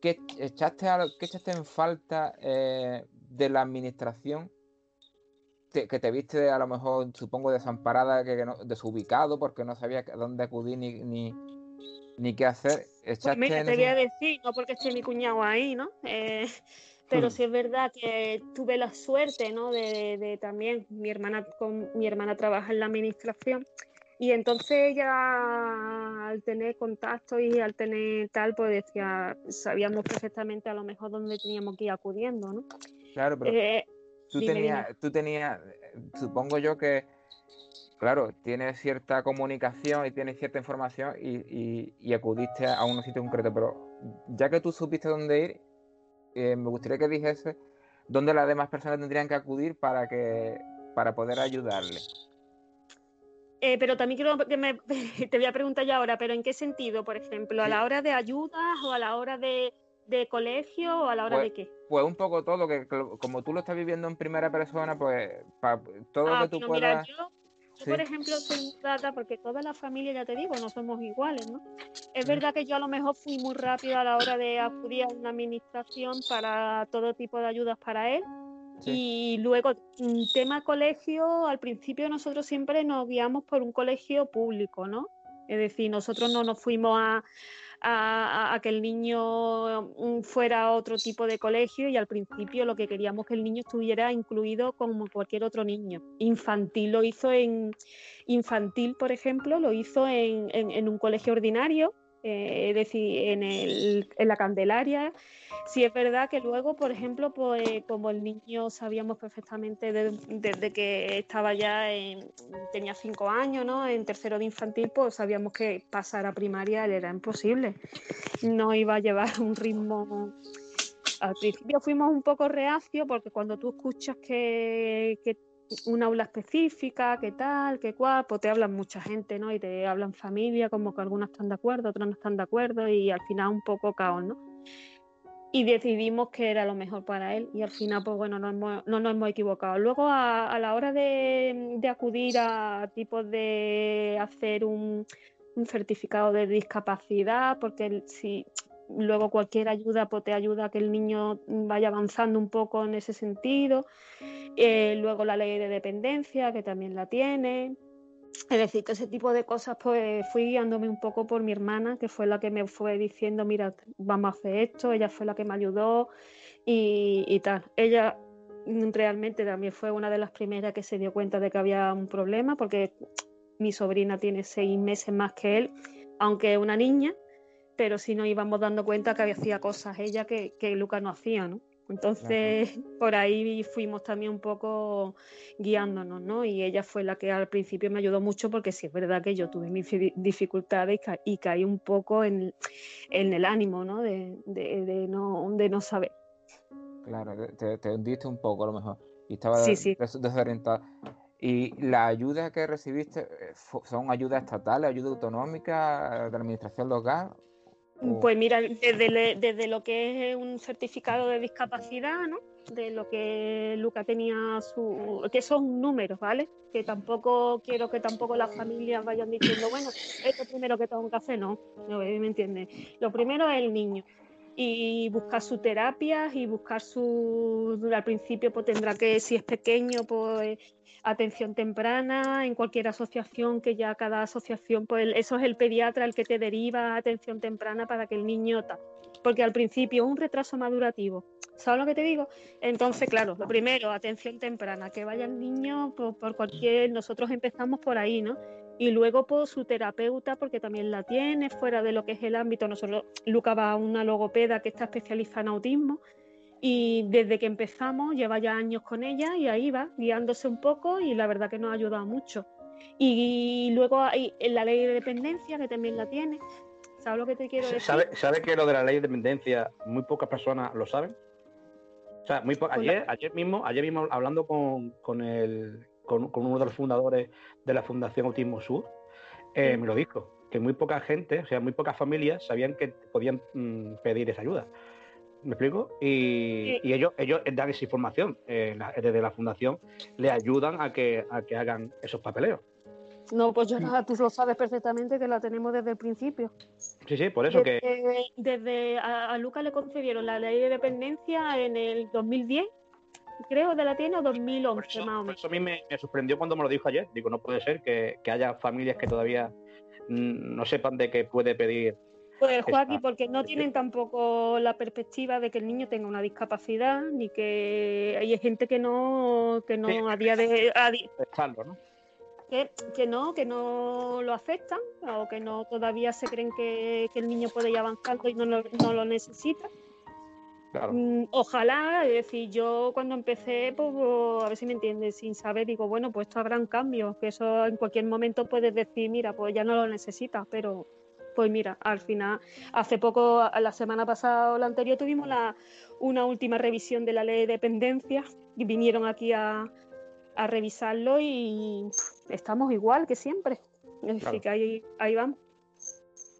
¿Qué echaste, echaste en falta eh, de la administración? que te viste a lo mejor, supongo, desamparada, que, desubicado, porque no sabía a dónde acudir ni, ni, qué hacer. Pues mira, te voy a decir, no porque esté mi cuñado ahí, ¿no? Eh, pero hmm. sí es verdad que tuve la suerte, ¿no? De, de, también, mi hermana, con, mi hermana trabaja en la administración y entonces ya al tener contacto y al tener tal, pues decía, sabíamos perfectamente a lo mejor dónde teníamos que ir acudiendo, ¿no? Claro, pero eh, tú, tenías, tú tenías, supongo yo que, claro, tienes cierta comunicación y tienes cierta información y, acudiste a un sitio concreto, pero ya que tú supiste dónde ir, eh, me gustaría que dijese dónde las demás personas tendrían que acudir para que para poder ayudarle. Eh, pero también quiero que me, te voy a preguntar ya ahora, pero ¿en qué sentido? Por ejemplo, ¿a la hora de ayudas o a la hora de, colegio o a la hora pues, de qué? Pues un poco todo, que como tú lo estás viviendo en primera persona, pues todo lo ah, que tú puedas... yo, por ejemplo, soy data porque toda la familia, ya te digo, no somos iguales, ¿no? Es verdad que yo a lo mejor fui muy rápido a la hora de acudir a una administración para todo tipo de ayudas para él, y luego, tema colegio, al principio nosotros siempre nos guiamos por un colegio público, ¿no? Es decir, nosotros no nos fuimos a, que el niño mm, fuera a otro tipo de colegio y al principio lo que queríamos que el niño estuviera incluido como cualquier otro niño. Infantil lo hizo en infantil, por ejemplo, lo hizo en un colegio ordinario eh, es decir, en, el, en, la Candelaria. Sí es verdad que luego, por ejemplo, pues como el niño sabíamos perfectamente desde que estaba ya, en, tenía cinco años, ¿no? En tercero de infantil, pues sabíamos que pasar a primaria era imposible. No iba a llevar un ritmo al principio fuimos un poco reacios porque cuando tú escuchas que, que una aula específica, qué tal, qué cual, pues te hablan mucha gente, ¿no? Y te hablan familia, como que algunos están de acuerdo, otros no están de acuerdo, y al final un poco caos, ¿no? Y decidimos que era lo mejor para él, y al final, pues bueno, no, nos hemos equivocado. Luego, a, la hora de, acudir a tipos de hacer un, un certificado de discapacidad, porque si luego cualquier ayuda pues, te ayuda a que el niño vaya avanzando un poco en ese sentido. Eh, luego la ley de dependencia, que también la tiene. es decir, que ese tipo de cosas, pues fui guiándome un poco por mi hermana, que fue la que me fue diciendo, mira, vamos a hacer esto, ella fue la que me ayudó y, y tal. Ella realmente también fue una de las primeras que se dio cuenta de que había un problema, porque mi sobrina tiene seis meses más que él, aunque es una niña, pero sí nos íbamos dando cuenta que hacía cosas ella que, que Lucas no hacía, ¿no? Entonces, por ahí fuimos también un poco guiándonos, ¿no? Y ella fue la que al principio me ayudó mucho porque sí es verdad que yo tuve mis dificultades y, caí un poco en, el ánimo, ¿no? De, ¿no? de no saber. Claro, te, hundiste un poco a lo mejor y estaba desorientada. ¿Y la ayuda que recibiste eh, son ayudas estatales, ayuda autonómica de la administración local? Pues mira, desde, desde, lo que es un certificado de discapacidad, ¿no? De lo que Luca tenía su... que son números, ¿vale? Que tampoco quiero que tampoco las familias vayan diciendo, bueno, esto primero que tengo que hacer, no, no me entiendes. Lo primero es el niño y buscar su terapia y buscar su... Al principio pues tendrá que, si es pequeño, pues atención temprana en cualquier asociación, que ya cada asociación, pues eso es el pediatra el que te deriva atención temprana para que el niño... Porque al principio un retraso madurativo, ¿sabes lo que te digo? Entonces, claro, lo primero, atención temprana, que vaya el niño por, por cualquier... Nosotros empezamos por ahí, ¿no? y luego por pues, su terapeuta, porque también la tiene fuera de lo que es el ámbito. Nosotros, Luca va a una logopeda que está especializada en autismo y desde que empezamos lleva ya años con ella y ahí va guiándose un poco y la verdad que nos ha ayudado mucho. Y luego hay la ley de dependencia que también la tiene. ¿Sabes lo que te quiero decir? ¿Sabe, ¿Sabe que lo de la ley de dependencia muy pocas personas lo saben? O sea, muy ayer, ayer mismo, ayer mismo hablando con, con el con, uno de los fundadores de la Fundación Autismo Sur, eh, me lo dijo, que muy poca gente, o sea, muy pocas familias sabían que podían mm, pedir esa ayuda. ¿Me explico? Y, ellos, ellos dan esa información eh, desde la fundación, le ayudan a que, a que hagan esos papeleos. No, pues yo tú lo sabes perfectamente que la tenemos desde el principio. Sí, sí, por eso que... Desde a, a Lucas le concedieron la ley de dependencia en el 2010 creo, de la tiene o 2011 más o menos. Eso a mí me, sorprendió cuando me lo dijo ayer. Digo, no puede ser que, haya familias que todavía no sepan de qué puede pedir. Pues Joaquín, porque no tienen tampoco la perspectiva de que el niño tenga una discapacidad, ni que hay gente que no, que no a día de... ¿no? Que, no, que no lo aceptan o que no todavía se creen que, el niño puede ir avanzando y no, no lo necesita. Mm, ojalá, es decir, yo cuando empecé, pues, a ver si me entiendes, sin saber, digo, bueno, pues esto habrá un cambio, que eso en cualquier momento puedes decir, mira, pues ya no lo necesitas, pero pues mira, al final, hace poco, la semana pasada o la anterior, tuvimos la, una última revisión de la ley de dependencia y vinieron aquí a, revisarlo y estamos igual que siempre. Es decir, que ahí, ahí vamos.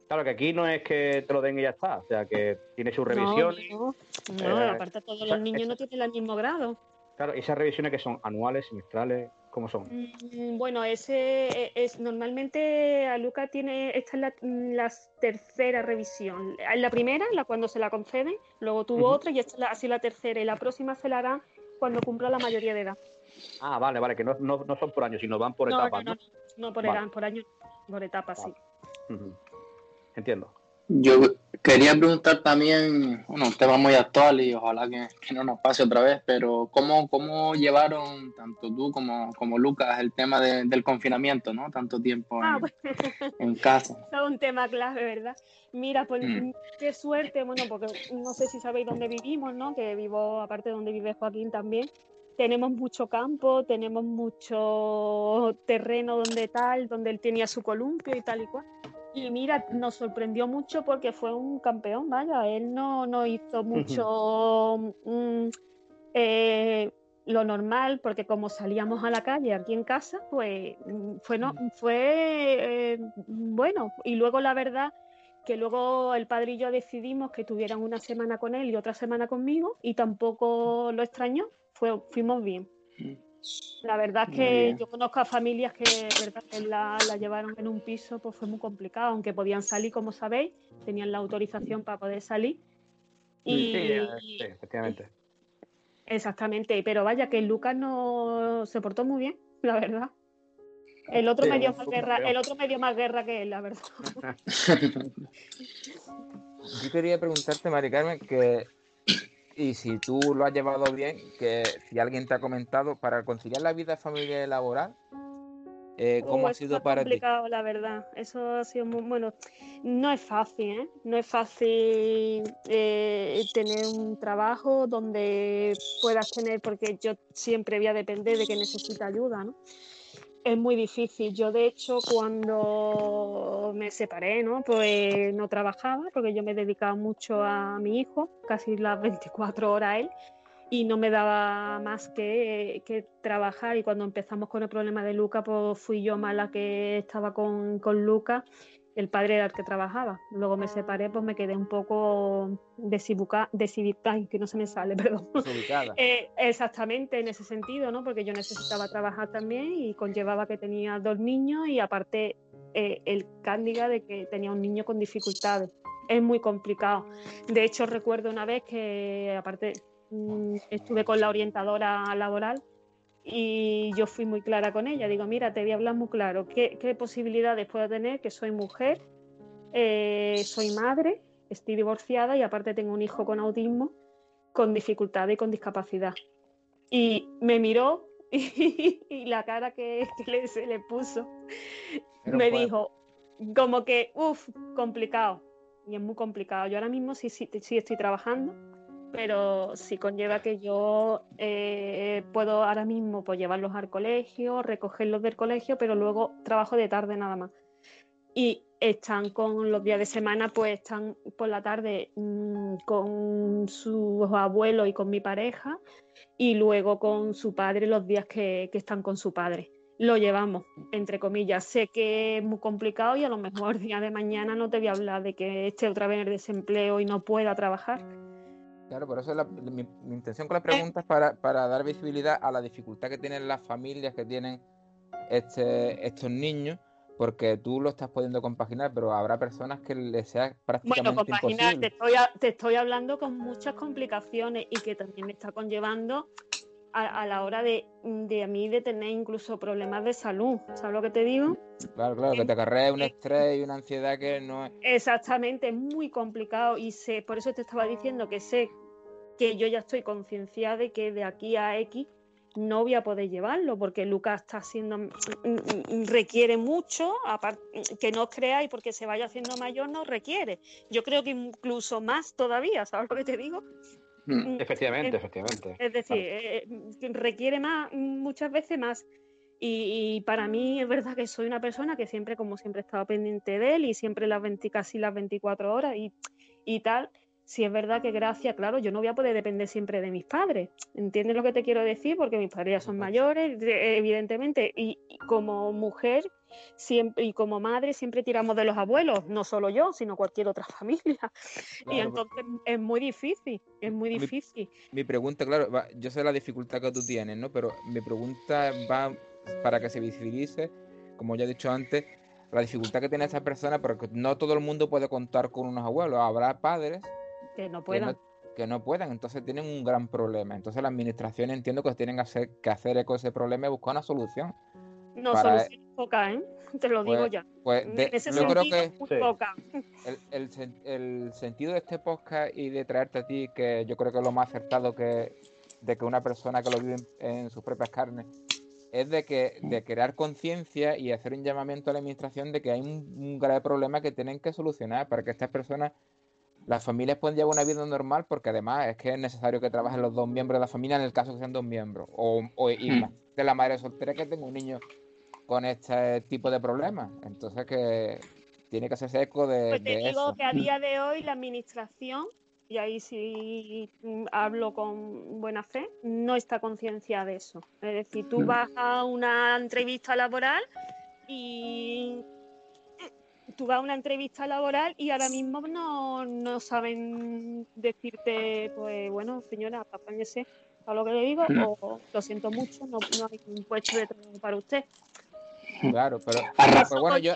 Claro, que aquí no es que te lo den y ya está, o sea, que tiene su revisión. No, no, eh, aparte todos los niños no tienen el mismo grado. Claro, ¿y esas revisiones que son anuales, semestrales, cómo son? Mm, bueno, ese e, es normalmente a Luca tiene, esta es la, tercera revisión. La primera, la cuando se la conceden, luego tuvo otra y esta es la, así la tercera, y la próxima se la hará cuando cumpla la mayoría de edad. Ah, vale, vale, que no, no, son por año, sino van por etapas, ¿no? No, no, por, por año, por etapas, sí. Entiendo. Yo quería preguntar también, bueno, un tema muy actual y ojalá que, no nos pase otra vez, pero ¿cómo, cómo llevaron tanto tú como, como Lucas el tema del confinamiento, ¿no? Tanto tiempo ah, en, casa. Es un tema clave, ¿verdad? Mira, pues mm. qué suerte, bueno, porque no sé si sabéis dónde vivimos, ¿no? Que vivo, aparte de donde vive Joaquín también, tenemos mucho campo, tenemos mucho terreno donde tal, donde él tenía su columpio y tal y cual. Y mira, nos sorprendió mucho porque fue un campeón, vaya, él no, no hizo mucho mm, eh, lo normal, porque como salíamos a la calle aquí en casa, pues mm, fue, no, fue eh, bueno. Y luego la verdad que luego el padre y yo decidimos que tuvieran una semana con él y otra semana conmigo y tampoco lo extrañó, fue, fuimos bien. La verdad es que yo conozco a familias que, verdad, la, llevaron en un piso, pues fue muy complicado, aunque podían salir, como sabéis, tenían la autorización para poder salir. Y, sí, efectivamente. Exactamente, pero vaya que Lucas no se portó muy bien, la verdad. El otro medio más guerra, el otro medio más guerra que él, la verdad. Yo quería preguntarte, Mari Carmen, que y si tú lo has llevado bien, que si alguien te ha comentado para conciliar la vida familiar y laboral, eh, ¿cómo ha sido para complicado, la verdad. Eso ha sido muy bueno. No es fácil, ¿eh? No es fácil eh, tener un trabajo donde puedas tener, porque yo siempre voy a depender de que necesita ayuda, ¿no? Es muy difícil. Yo, de hecho, cuando me separé, ¿no? Pues no trabajaba porque yo me dedicaba mucho a mi hijo, casi las 24 horas a él, y no me daba más que, que trabajar. Y cuando empezamos con el problema de Luca, pues fui yo mala que estaba con, con Luca el padre era el que trabajaba. Luego me separé, pues me quedé un poco desubicada, que no se me sale, perdón. Eh, exactamente, en ese sentido, ¿no? Porque yo necesitaba trabajar también y conllevaba que tenía dos niños y aparte eh, el cándiga de que tenía un niño con dificultades. Es muy complicado. De hecho, recuerdo una vez que, aparte, mm, estuve con la orientadora laboral y yo fui muy clara con ella. Digo, mira, te voy a hablar muy claro. ¿Qué, posibilidades puedo tener? Que soy mujer, eh, soy madre, estoy divorciada y aparte tengo un hijo con autismo, con dificultad y con discapacidad. Y me miró y, la cara que, le, se le puso me dijo, como que, uff, complicado. Y es muy complicado. Yo ahora mismo sí, sí, sí estoy trabajando pero sí conlleva que yo eh, puedo ahora mismo pues, llevarlos al colegio, recogerlos del colegio, pero luego trabajo de tarde nada más. Y están con los días de semana, pues están por la tarde mm, con sus abuelos y con mi pareja, y luego con su padre los días que, que están con su padre. Lo llevamos, entre comillas. Sé que es muy complicado y a lo mejor día de mañana no te voy a hablar de que esté otra vez en el desempleo y no pueda trabajar Claro, por eso mi, intención con la pregunta es para, dar visibilidad a la dificultad que tienen las familias que tienen este, estos niños, porque tú lo estás pudiendo compaginar, pero habrá personas que les sea prácticamente Bueno, compaginar, te estoy, te estoy hablando con muchas complicaciones y que también me está conllevando a, la hora de, a mí de tener incluso problemas de salud. ¿Sabes lo que te digo? Claro, claro, que te acarrea un estrés y una ansiedad que no es. Exactamente, es muy complicado y sé, por eso te estaba diciendo que sé que yo ya estoy concienciada de que de aquí a X no voy a poder llevarlo porque Lucas está haciendo mm, mm, requiere mucho que no os creáis porque se vaya haciendo mayor no requiere yo creo que incluso más todavía sabes lo que te digo. Mm, efectivamente efectivamente. es decir eh, requiere más muchas veces más. Y, para mí es verdad que soy una persona que siempre como siempre he estado pendiente de él y siempre las 20, casi las 24 horas y, y tal si es verdad que gracias, claro, yo no voy a poder depender siempre de mis padres. ¿Entiendes lo que te quiero decir? Porque mis padres ya son mayores, evidentemente, y, como mujer siempre y como madre siempre tiramos de los abuelos, no solo yo, sino cualquier otra familia. y entonces es muy difícil, es muy difícil. Mi, pregunta, claro, yo sé la dificultad que tú tienes, ¿no? Pero mi pregunta va para que se visibilice, como ya he dicho antes, la dificultad que tiene esa persona, porque no todo el mundo puede contar con unos abuelos. Habrá padres que no puedan. Que no, puedan, entonces tienen un gran problema. Entonces la administración entiendo que tienen que hacer, que hacer eco ese problema y buscar una solución. No, solución poca, ¿eh? Te lo digo pues, ya. Pues yo creo que El, el, sentido de este podcast y de traerte a ti, que yo creo que es lo más acertado que de que una persona que lo vive en, sus propias carnes, es de que de crear conciencia y hacer un llamamiento a la administración de que hay un, un, grave problema que tienen que solucionar para que estas personas las familias pueden llevar una vida normal porque además es que es necesario que trabajen los dos miembros de la familia en el caso que sean dos miembros. O, o y hmm. de la madre soltera que tenga un niño con este tipo de problemas. Entonces que tiene que hacerse eco de. Pues te digo que a día de hoy la administración, y ahí sí hablo con buena fe, no está conciencia de eso. Es decir, tú hmm. vas a una entrevista laboral y tú vas a una entrevista laboral y ahora mismo no, saben decirte, pues bueno, señora, apáñese a lo que le digo, o lo siento mucho, no, hay un puesto de trabajo para usted. Claro, pero, bueno, yo,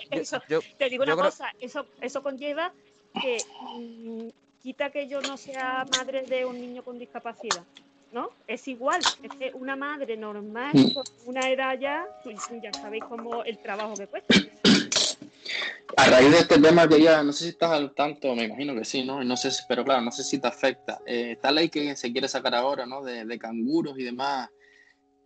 te digo una cosa, eso, eso conlleva que mm, quita que yo no sea madre de un niño con discapacidad. ¿no? Es igual, es que una madre normal, Mm. con una edad ya, pues ya sabéis cómo el trabajo que cuesta. A raíz de este tema quería, no sé si estás al tanto, me imagino que sí, ¿no? No sé, pero claro, no sé si te afecta. Eh, esta ley que se quiere sacar ahora, ¿no? De, de canguros y demás,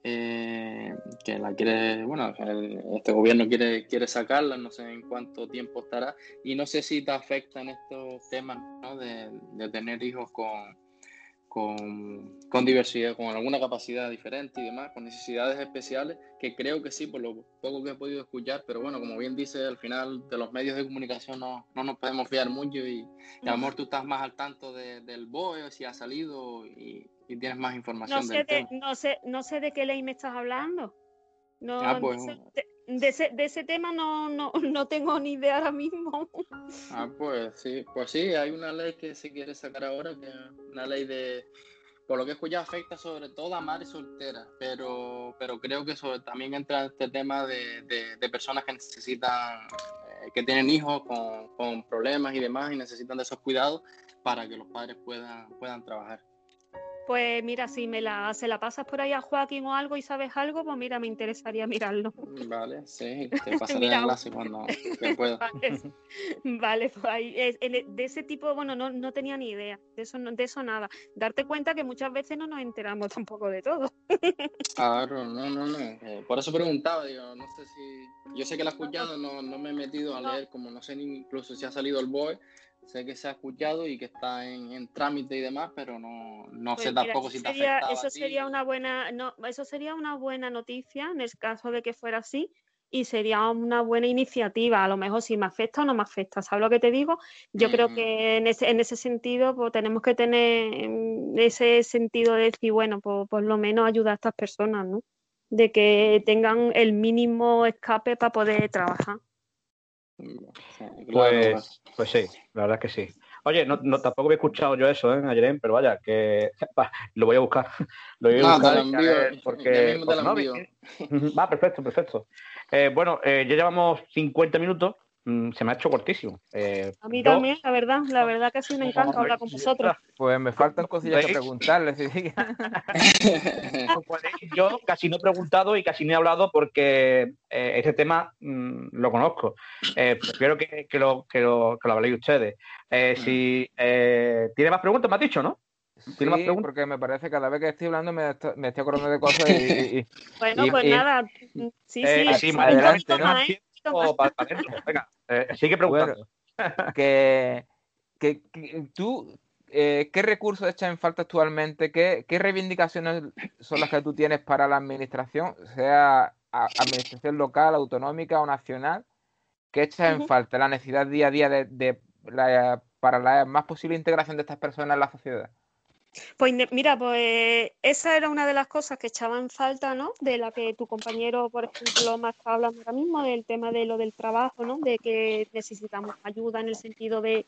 eh, que la quiere, bueno, el- este gobierno quiere, quiere sacarla, no sé en cuánto tiempo estará, y no sé si te afecta en estos temas, ¿no? De, de tener hijos con, con, con diversidad, con alguna capacidad diferente y demás, con necesidades especiales, que creo que sí, por lo poco que he podido escuchar, pero bueno, como bien dice, al final de los medios de comunicación no, no nos podemos fiar mucho y, y a lo mejor tú estás más al tanto de- del BOE, si ha salido y, y tienes más información No sé, del de, tema. no, sé, no sé de qué ley me estás hablando. No, Ah, pues, de ese, de ese tema no, no, no tengo ni idea ahora mismo. Ah, pues sí, pues sí, hay una ley que se quiere sacar ahora, que una ley de, por lo que he afecta sobre todo a madres solteras, pero, pero creo que sobre, también entra este tema de, de- de personas que necesitan, eh, que tienen hijos con, con problemas y demás y necesitan de esos cuidados para que los padres puedan, puedan trabajar. Pues mira, si me la, se la pasas por ahí a Joaquín o algo y sabes algo, pues mira, me interesaría mirarlo. Vale, sí, te pasaré el enlace cuando pueda. Vale, vale, pues ahí, es- e- de ese tipo, bueno, no, no tenía ni idea, de eso, no- de eso nada. Darte cuenta que muchas veces no nos enteramos tampoco de todo. Claro, no, no, no. eh, por eso preguntaba, digo, no sé si. Yo sé que la he escuchado, no, no me he metido a leer, como no sé ni incluso si ha salido el BOE. Sé que se ha escuchado y que está en, en trámite y demás, pero no, no Pues sé mira, tampoco si te sería, afectaba eso a ti. sería una buena, no, eso sería una buena noticia en el caso de que fuera así y sería una buena iniciativa. A lo mejor si me afecta o no me afecta, ¿sabes lo que te digo? Yo creo que en ese, en ese sentido pues, tenemos que tener mm, ese sentido de decir, bueno, pues por lo menos ayudar a estas personas, ¿no? De que tengan el mínimo escape para poder trabajar. Pues, pues sí, la verdad es que sí. Oye, no, no, tampoco había escuchado yo eso, ¿eh? Pero vaya, que va, lo voy a buscar. Lo voy a No, buscar te lo envío, porque, mismo te no, Va, perfecto, perfecto. Eh, bueno, eh, ya llevamos 50 minutos. Mm, se me ha hecho cortísimo. Eh, A mí yo- también, la verdad, la verdad que sí me encanta hablar con vosotros. Pues me faltan cosillas que preguntarles. Yo casi no he preguntado y casi no he hablado porque eh, ese tema mm, lo conozco. Eh, prefiero que, que lo, que, lo, que lo habléis ustedes. Eh, si eh, tiene más preguntas, me has dicho, ¿no? ¿Tiene más Sí, preguntas? porque me parece que cada vez que estoy hablando me, me estoy acordando de cosas y, y- y- Bueno, Y- pues y- nada, sí, sí, Eh, sí, sí, adelante, ¿no? más, ¿eh? Poquito más. O para- para. Venga, eh, sigue preguntando. que, que- que tú, eh, ¿qué recursos echas en falta actualmente? ¿Qué, qué reivindicaciones son las que tú tienes para la administración, sea a- administración local, autonómica o nacional? ¿Qué echas en falta? La necesidad día a día de, de la- para la más posible integración de estas personas en la sociedad. Pues mira, pues esa era una de las cosas que echaba en falta, ¿no? De la que tu compañero, por ejemplo, me está hablando ahora mismo, del tema de lo del trabajo, ¿no? De que necesitamos ayuda en el sentido de,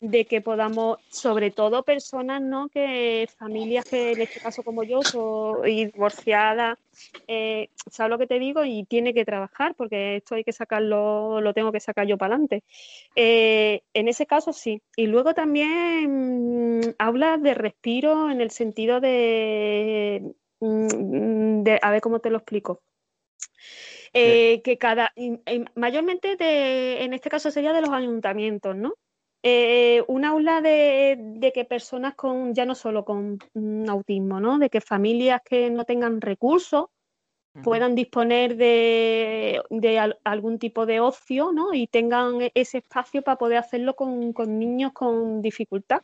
de que podamos, sobre todo personas, ¿no? Que familias que en este caso como yo soy divorciada, eh, ¿sabes lo que te digo? Y tiene que trabajar porque esto hay que sacarlo, lo tengo que sacar yo para adelante. Eh, en ese caso sí. Y luego también mm, habla de respiro en el sentido de, mm, de- a ver cómo te lo explico. Eh, que cada, mayormente de, en este caso sería de los ayuntamientos, ¿no? Eh, un aula de, de que personas con, ya no solo con mm, autismo, ¿no? De que familias que no tengan recursos puedan disponer de, de al- algún tipo de ocio, ¿no? Y tengan e- ese espacio para poder hacerlo con, con niños con dificultad.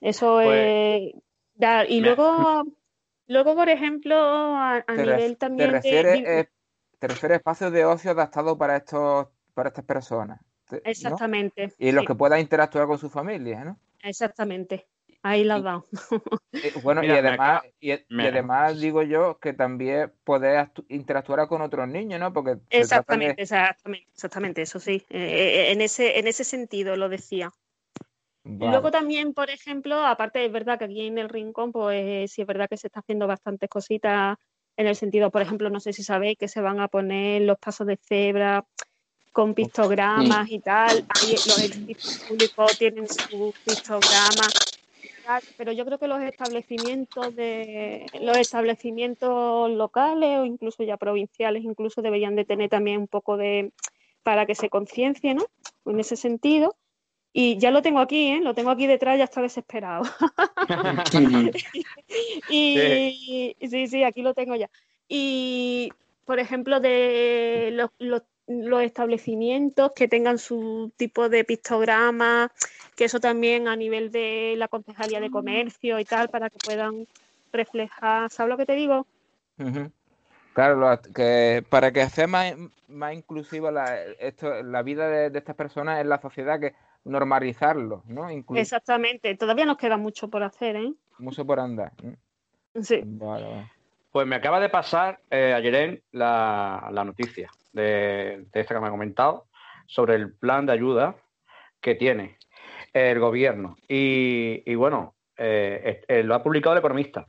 Eso Pues, es. Y luego, luego, por ejemplo, a, ¿Te, nivel te también de- refieres, de- eh, te refieres a espacios de ocio adaptados para estos, para estas personas? Exactamente. Y los sí, que puedan interactuar con sus familias, ¿no? exactamente. Ahí la dado. Eh, Bueno, Mira, y además, acaba- y, además digo yo que también poder actu- interactuar con otros niños, ¿no? Porque de... Exactamente, exactamente, exactamente, eso sí. Eh, eh, en ese, en ese sentido lo decía. Vale. Luego también, por ejemplo, aparte es verdad que aquí en el Rincón, pues sí es verdad que se está haciendo bastantes cositas en el sentido, por ejemplo, no sé si sabéis que se van a poner los pasos de cebra con pictogramas y tal. Ahí los edificios públicos tienen sus pictogramas. pero yo creo que los establecimientos de los establecimientos locales o incluso ya provinciales incluso deberían de tener también un poco de para que se conciencie, ¿no? En ese sentido. Y ya lo tengo aquí, ¿eh? Lo tengo aquí detrás, ya está desesperado. y sí. sí, aquí lo tengo ya. Y, por ejemplo, de los, los los establecimientos que tengan su tipo de pictograma, que eso también a nivel de la concejalía de comercio y tal, para que puedan reflejar, ¿sabes lo que te digo? Claro, que para que sea más, más inclusiva la, esto, la vida de, estas personas en la sociedad, que normalizarlo, ¿no? Exactamente, todavía nos queda mucho por hacer, ¿eh? Mucho por andar. Sí. Pues me acaba de pasar eh, ayer la, la noticia de, esta que me ha comentado sobre el plan de ayuda que tiene el gobierno. Y, bueno, eh, eh, lo ha publicado el economista.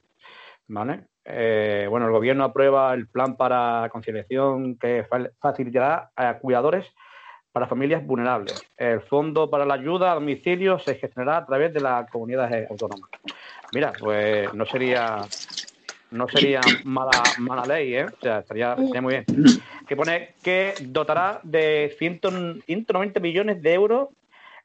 ¿vale? Eh, bueno, el gobierno aprueba el plan para conciliación que facilitará a cuidadores para familias vulnerables. El fondo para la ayuda a domicilio se gestionará a través de las comunidades autónomas. Mira, pues no sería no sería mala, mala ley, ¿eh? O sea, estaría, muy bien. Que pone que dotará de 190 millones de euros.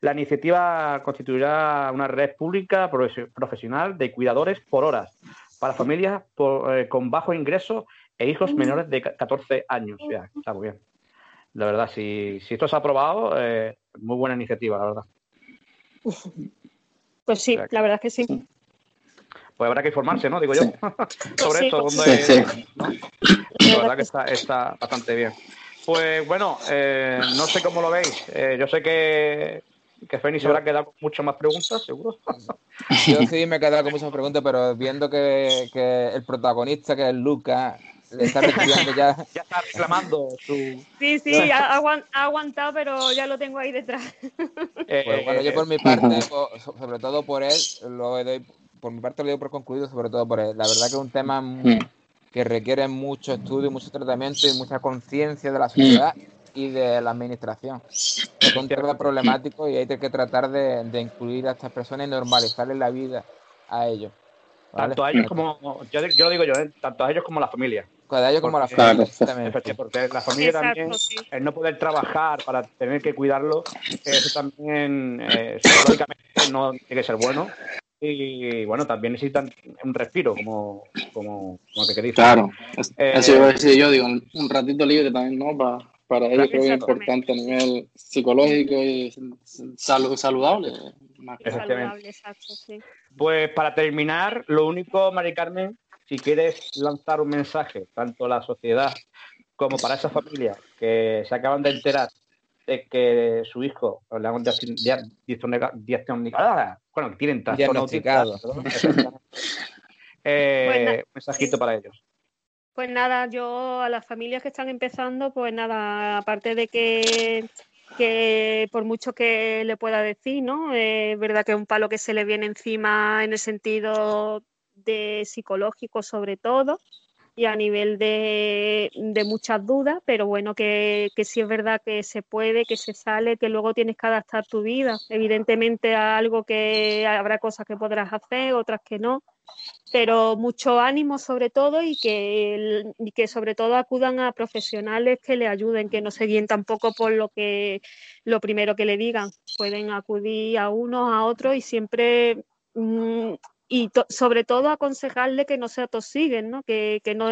La iniciativa constituirá una red pública profesional de cuidadores por horas para familias eh, con bajo ingreso e hijos menores de 14 años. Ya, está muy bien. La verdad, si, si esto se ha aprobado, eh, muy buena iniciativa, la verdad. Pues sí, la verdad es que sí pues habrá que informarse, ¿no? Digo yo, sobre esto. La verdad que está, está, bastante bien. Pues bueno, eh, no sé cómo lo veis. Eh, yo sé que, que Feni se habrá quedado con muchas más preguntas, seguro. Yo sí me he quedado con muchas preguntas, pero viendo que, que el protagonista, que es Luca, le está ya. ya está reclamando su. Sí, sí, ha, aguantado, pero ya lo tengo ahí detrás. Eh, pues bueno, yo por mi parte, sobre todo por él, lo doy por mi parte lo doy por concluido, sobre todo por él. La verdad que es un tema mm. que requiere mucho estudio, mucho tratamiento y mucha conciencia de la sociedad y de la administración. Es un tema problemático y hay que tratar de, incluir a estas personas y normalizarles la vida a ellos. Tanto a ellos como, yo, lo digo yo, ¿eh? tanto a ellos como a la familia. A ellos como a la familia. Porque la familia también, el no poder trabajar para tener que cuidarlo, eso también eh, psicológicamente no tiene que ser bueno y bueno, también necesitan un respiro, como, como, como que. Claro, eh, eso iba a decir yo, digo, un ratito libre también, ¿no? Para, para ellos creo que es importante a nivel psicológico y salud, saludable. saludable exacto, sí. Pues para terminar, lo único, Mari Carmen, si quieres lanzar un mensaje, tanto a la sociedad como para esas familias que se acaban de enterar de que su hijo le han diagnosticado, bueno, que tienen trastorno eh, pues mensajito para ellos. Pues nada, yo a las familias que están empezando, pues nada, aparte de que, que por mucho que le pueda decir, ¿no? Es verdad que es un palo que se le viene encima en el sentido de psicológico sobre todo, y a nivel de, muchas dudas, pero bueno, que, que, sí es verdad que se puede, que se sale, que luego tienes que adaptar tu vida. Evidentemente a algo que habrá cosas que podrás hacer, otras que no, pero mucho ánimo sobre todo y que, y que sobre todo acudan a profesionales que le ayuden, que no se guíen tampoco por lo que lo primero que le digan. Pueden acudir a unos, a otros y siempre y sobre todo aconsejarle que no se atosiguen, ¿no? Que, que no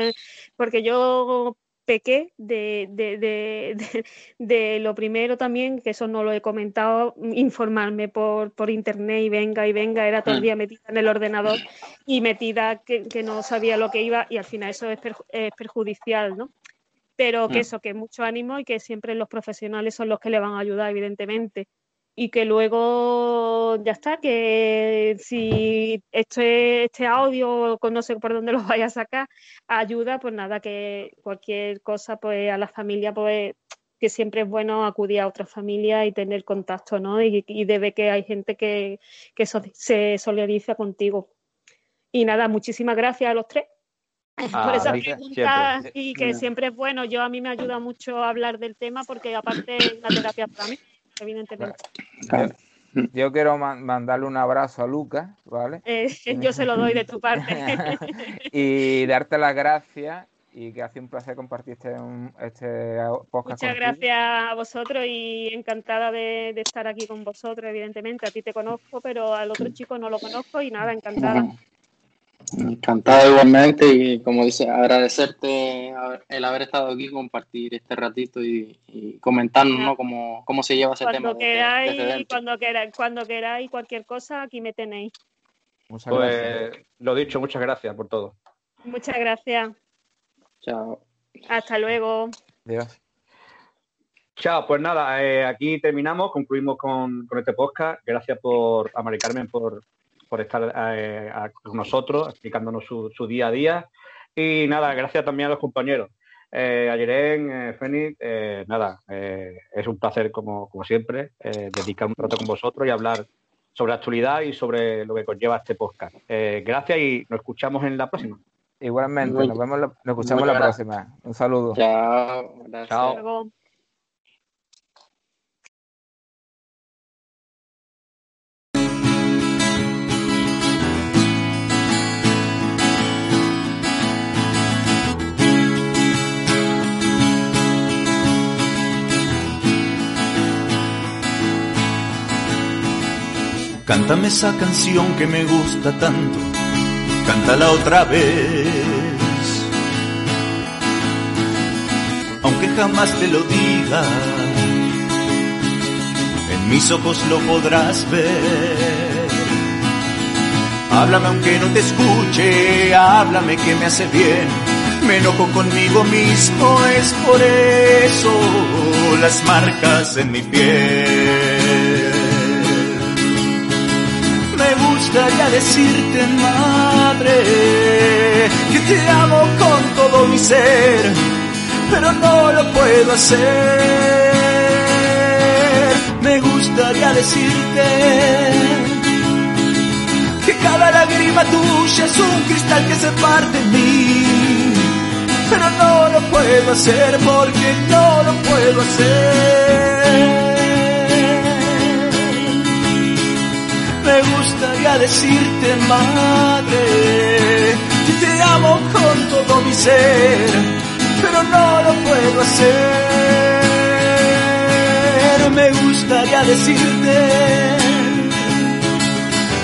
porque yo pequé de, de, de, de, lo primero también, que eso no lo he comentado, informarme por, por internet y venga y venga, era todo el día metida en el ordenador y metida que, que no sabía lo que iba y al final eso es, es perjudicial, ¿no? Pero que eso, que mucho ánimo y que siempre los profesionales son los que le van a ayudar, evidentemente y que luego ya está, que si este, este audio, no sé por dónde lo vaya a sacar, ayuda, pues nada, que cualquier cosa, pues a la familia, pues que siempre es bueno acudir a otra familia y tener contacto, ¿no? Y, debe que hay gente que, se solidariza contigo. Y nada, muchísimas gracias a los tres ah, por esas preguntas y que siempre es bueno. Yo a mí me ayuda mucho hablar del tema porque aparte es una terapia para mí evidentemente. yo quiero mandarle un abrazo a Lucas, ¿vale? Eh, yo se lo doy de tu parte. y darte las gracias y que hace un placer compartir este, este podcast. Muchas gracias a vosotros y encantada de, estar aquí con vosotros, evidentemente. A ti te conozco, pero al otro chico no lo conozco y nada, encantada. Encantado igualmente y como dice, agradecerte el haber estado aquí, compartir este ratito y, comentarnos ¿no? cómo, cómo se lleva ese tema. Queráis, cuando queráis, cuando queráis cualquier cosa, aquí me tenéis. pues lo dicho, muchas gracias por todo. Muchas gracias. Chao. Hasta luego. Adiós. Chao, pues nada, eh, aquí terminamos, concluimos con, con, este podcast. Gracias por, a Mari Carmen por, por estar eh, con nosotros, explicándonos su, día a día. Y nada, gracias también a los compañeros. Eh, a eh, Fénix, eh, nada, es un placer como, como siempre dedicar un rato con vosotros y hablar sobre la actualidad y sobre lo que conlleva este podcast. gracias y nos escuchamos en la próxima. Igualmente, nos vemos, nos escuchamos la próxima. Un saludo. Chao. Chao. Cántame esa canción que me gusta tanto, cántala otra vez. Aunque jamás te lo diga, en mis ojos lo podrás ver. Háblame aunque no te escuche, háblame que me hace bien. Me enojo conmigo mismo, es por eso las marcas en mi piel gustaría decirte, madre, que te amo con todo mi ser, pero no lo puedo hacer. Me gustaría decirte que cada lágrima tuya es un cristal que se parte en mí, pero no lo puedo hacer porque no lo puedo hacer. Me gustaría decirte, madre, que te amo con todo mi ser, pero no lo puedo hacer. Me gustaría decirte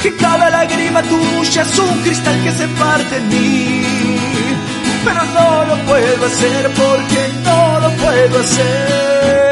que cada lágrima tuya es un cristal que se parte en mí, pero no lo puedo hacer porque no lo puedo hacer.